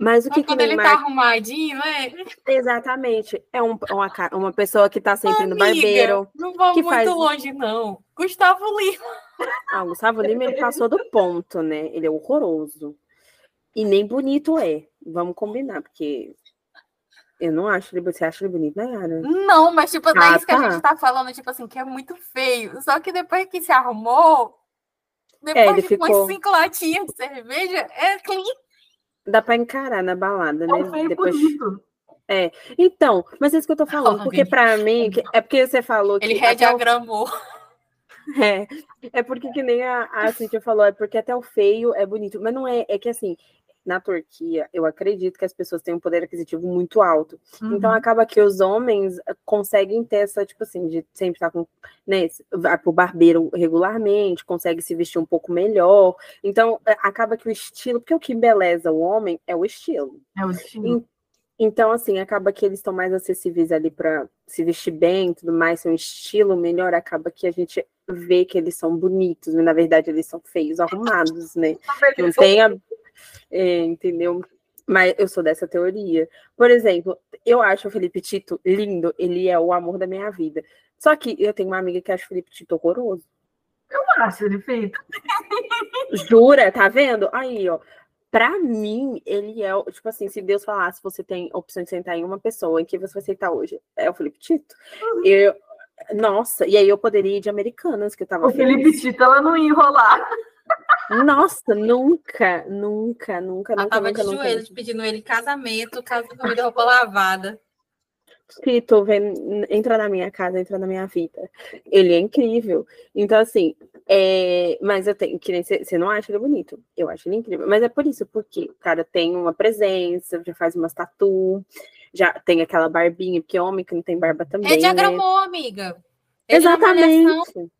Mas o que, quando que ele tá arrumadinho, é? Exatamente. É um, uma, uma pessoa que tá sempre Amiga, no barbeiro. Não vou muito faz... longe, não. Gustavo Lima. Ah, o Gustavo Lima ele passou do ponto, né? Ele é horroroso. E nem bonito é. Vamos combinar, porque eu não acho ele. Você acha ele bonito, Nayara? Não, mas tipo, ah, é isso tá. que a gente tá falando, tipo assim, que é muito feio. Só que depois que se arrumou, depois é, de ficou... umas cinco latinhas de cerveja, é clean. Dá pra encarar na balada, né? É depois... bonito. É, então, mas é isso que eu tô falando, porque para mim, é porque você falou que. Ele rediagramou. O... É, é porque que nem a, a Cintia falou, é porque até o feio é bonito, mas não é, é que assim, na Turquia, eu acredito que as pessoas têm um poder aquisitivo muito alto. Então, uhum. Então acaba que os homens eh, conseguem ter essa, tipo assim, de sempre estar com, né, vai pro barbeiro regularmente, consegue se vestir um pouco melhor. Então, eh, acaba que o estilo, porque o que embeleza o homem é o estilo. É o estilo. Então, assim, acaba que eles estão mais acessíveis ali para se vestir bem, tudo mais, ser um estilo melhor, acaba que a gente vê que eles são bonitos, mas na verdade eles são feios, arrumados, né? Não tem a... É, entendeu? Mas eu sou dessa teoria. Por exemplo, eu acho o Felipe Tito lindo, ele é o amor da minha vida. Só que eu tenho uma amiga que acha o Felipe Tito horroroso. Eu acho ele feito. Jura? Tá vendo? Aí, ó. Pra mim, ele é, tipo assim, se Deus falasse, você tem opção de sentar em uma pessoa, em que você vai sentar hoje? É o Felipe Tito. Uhum. Eu, nossa, e aí eu poderia ir de Americanas, que eu tava. O Felipe Tito, ela não ia enrolar. Nossa, nunca, nunca, nunca, ela nunca. tava nunca, de nunca, joelhos pedindo ele casamento, casa comida, roupa lavada. Tito, vem, entra na minha casa, entra na minha vida. Ele é incrível. Então, assim, é, mas eu tenho que você não acha ele bonito? Eu acho ele incrível. Mas é por isso, porque o cara tem uma presença, já faz umas tatu, já tem aquela barbinha, porque homem que não tem barba também. Ele diagramou, né? amiga. Ele Exatamente.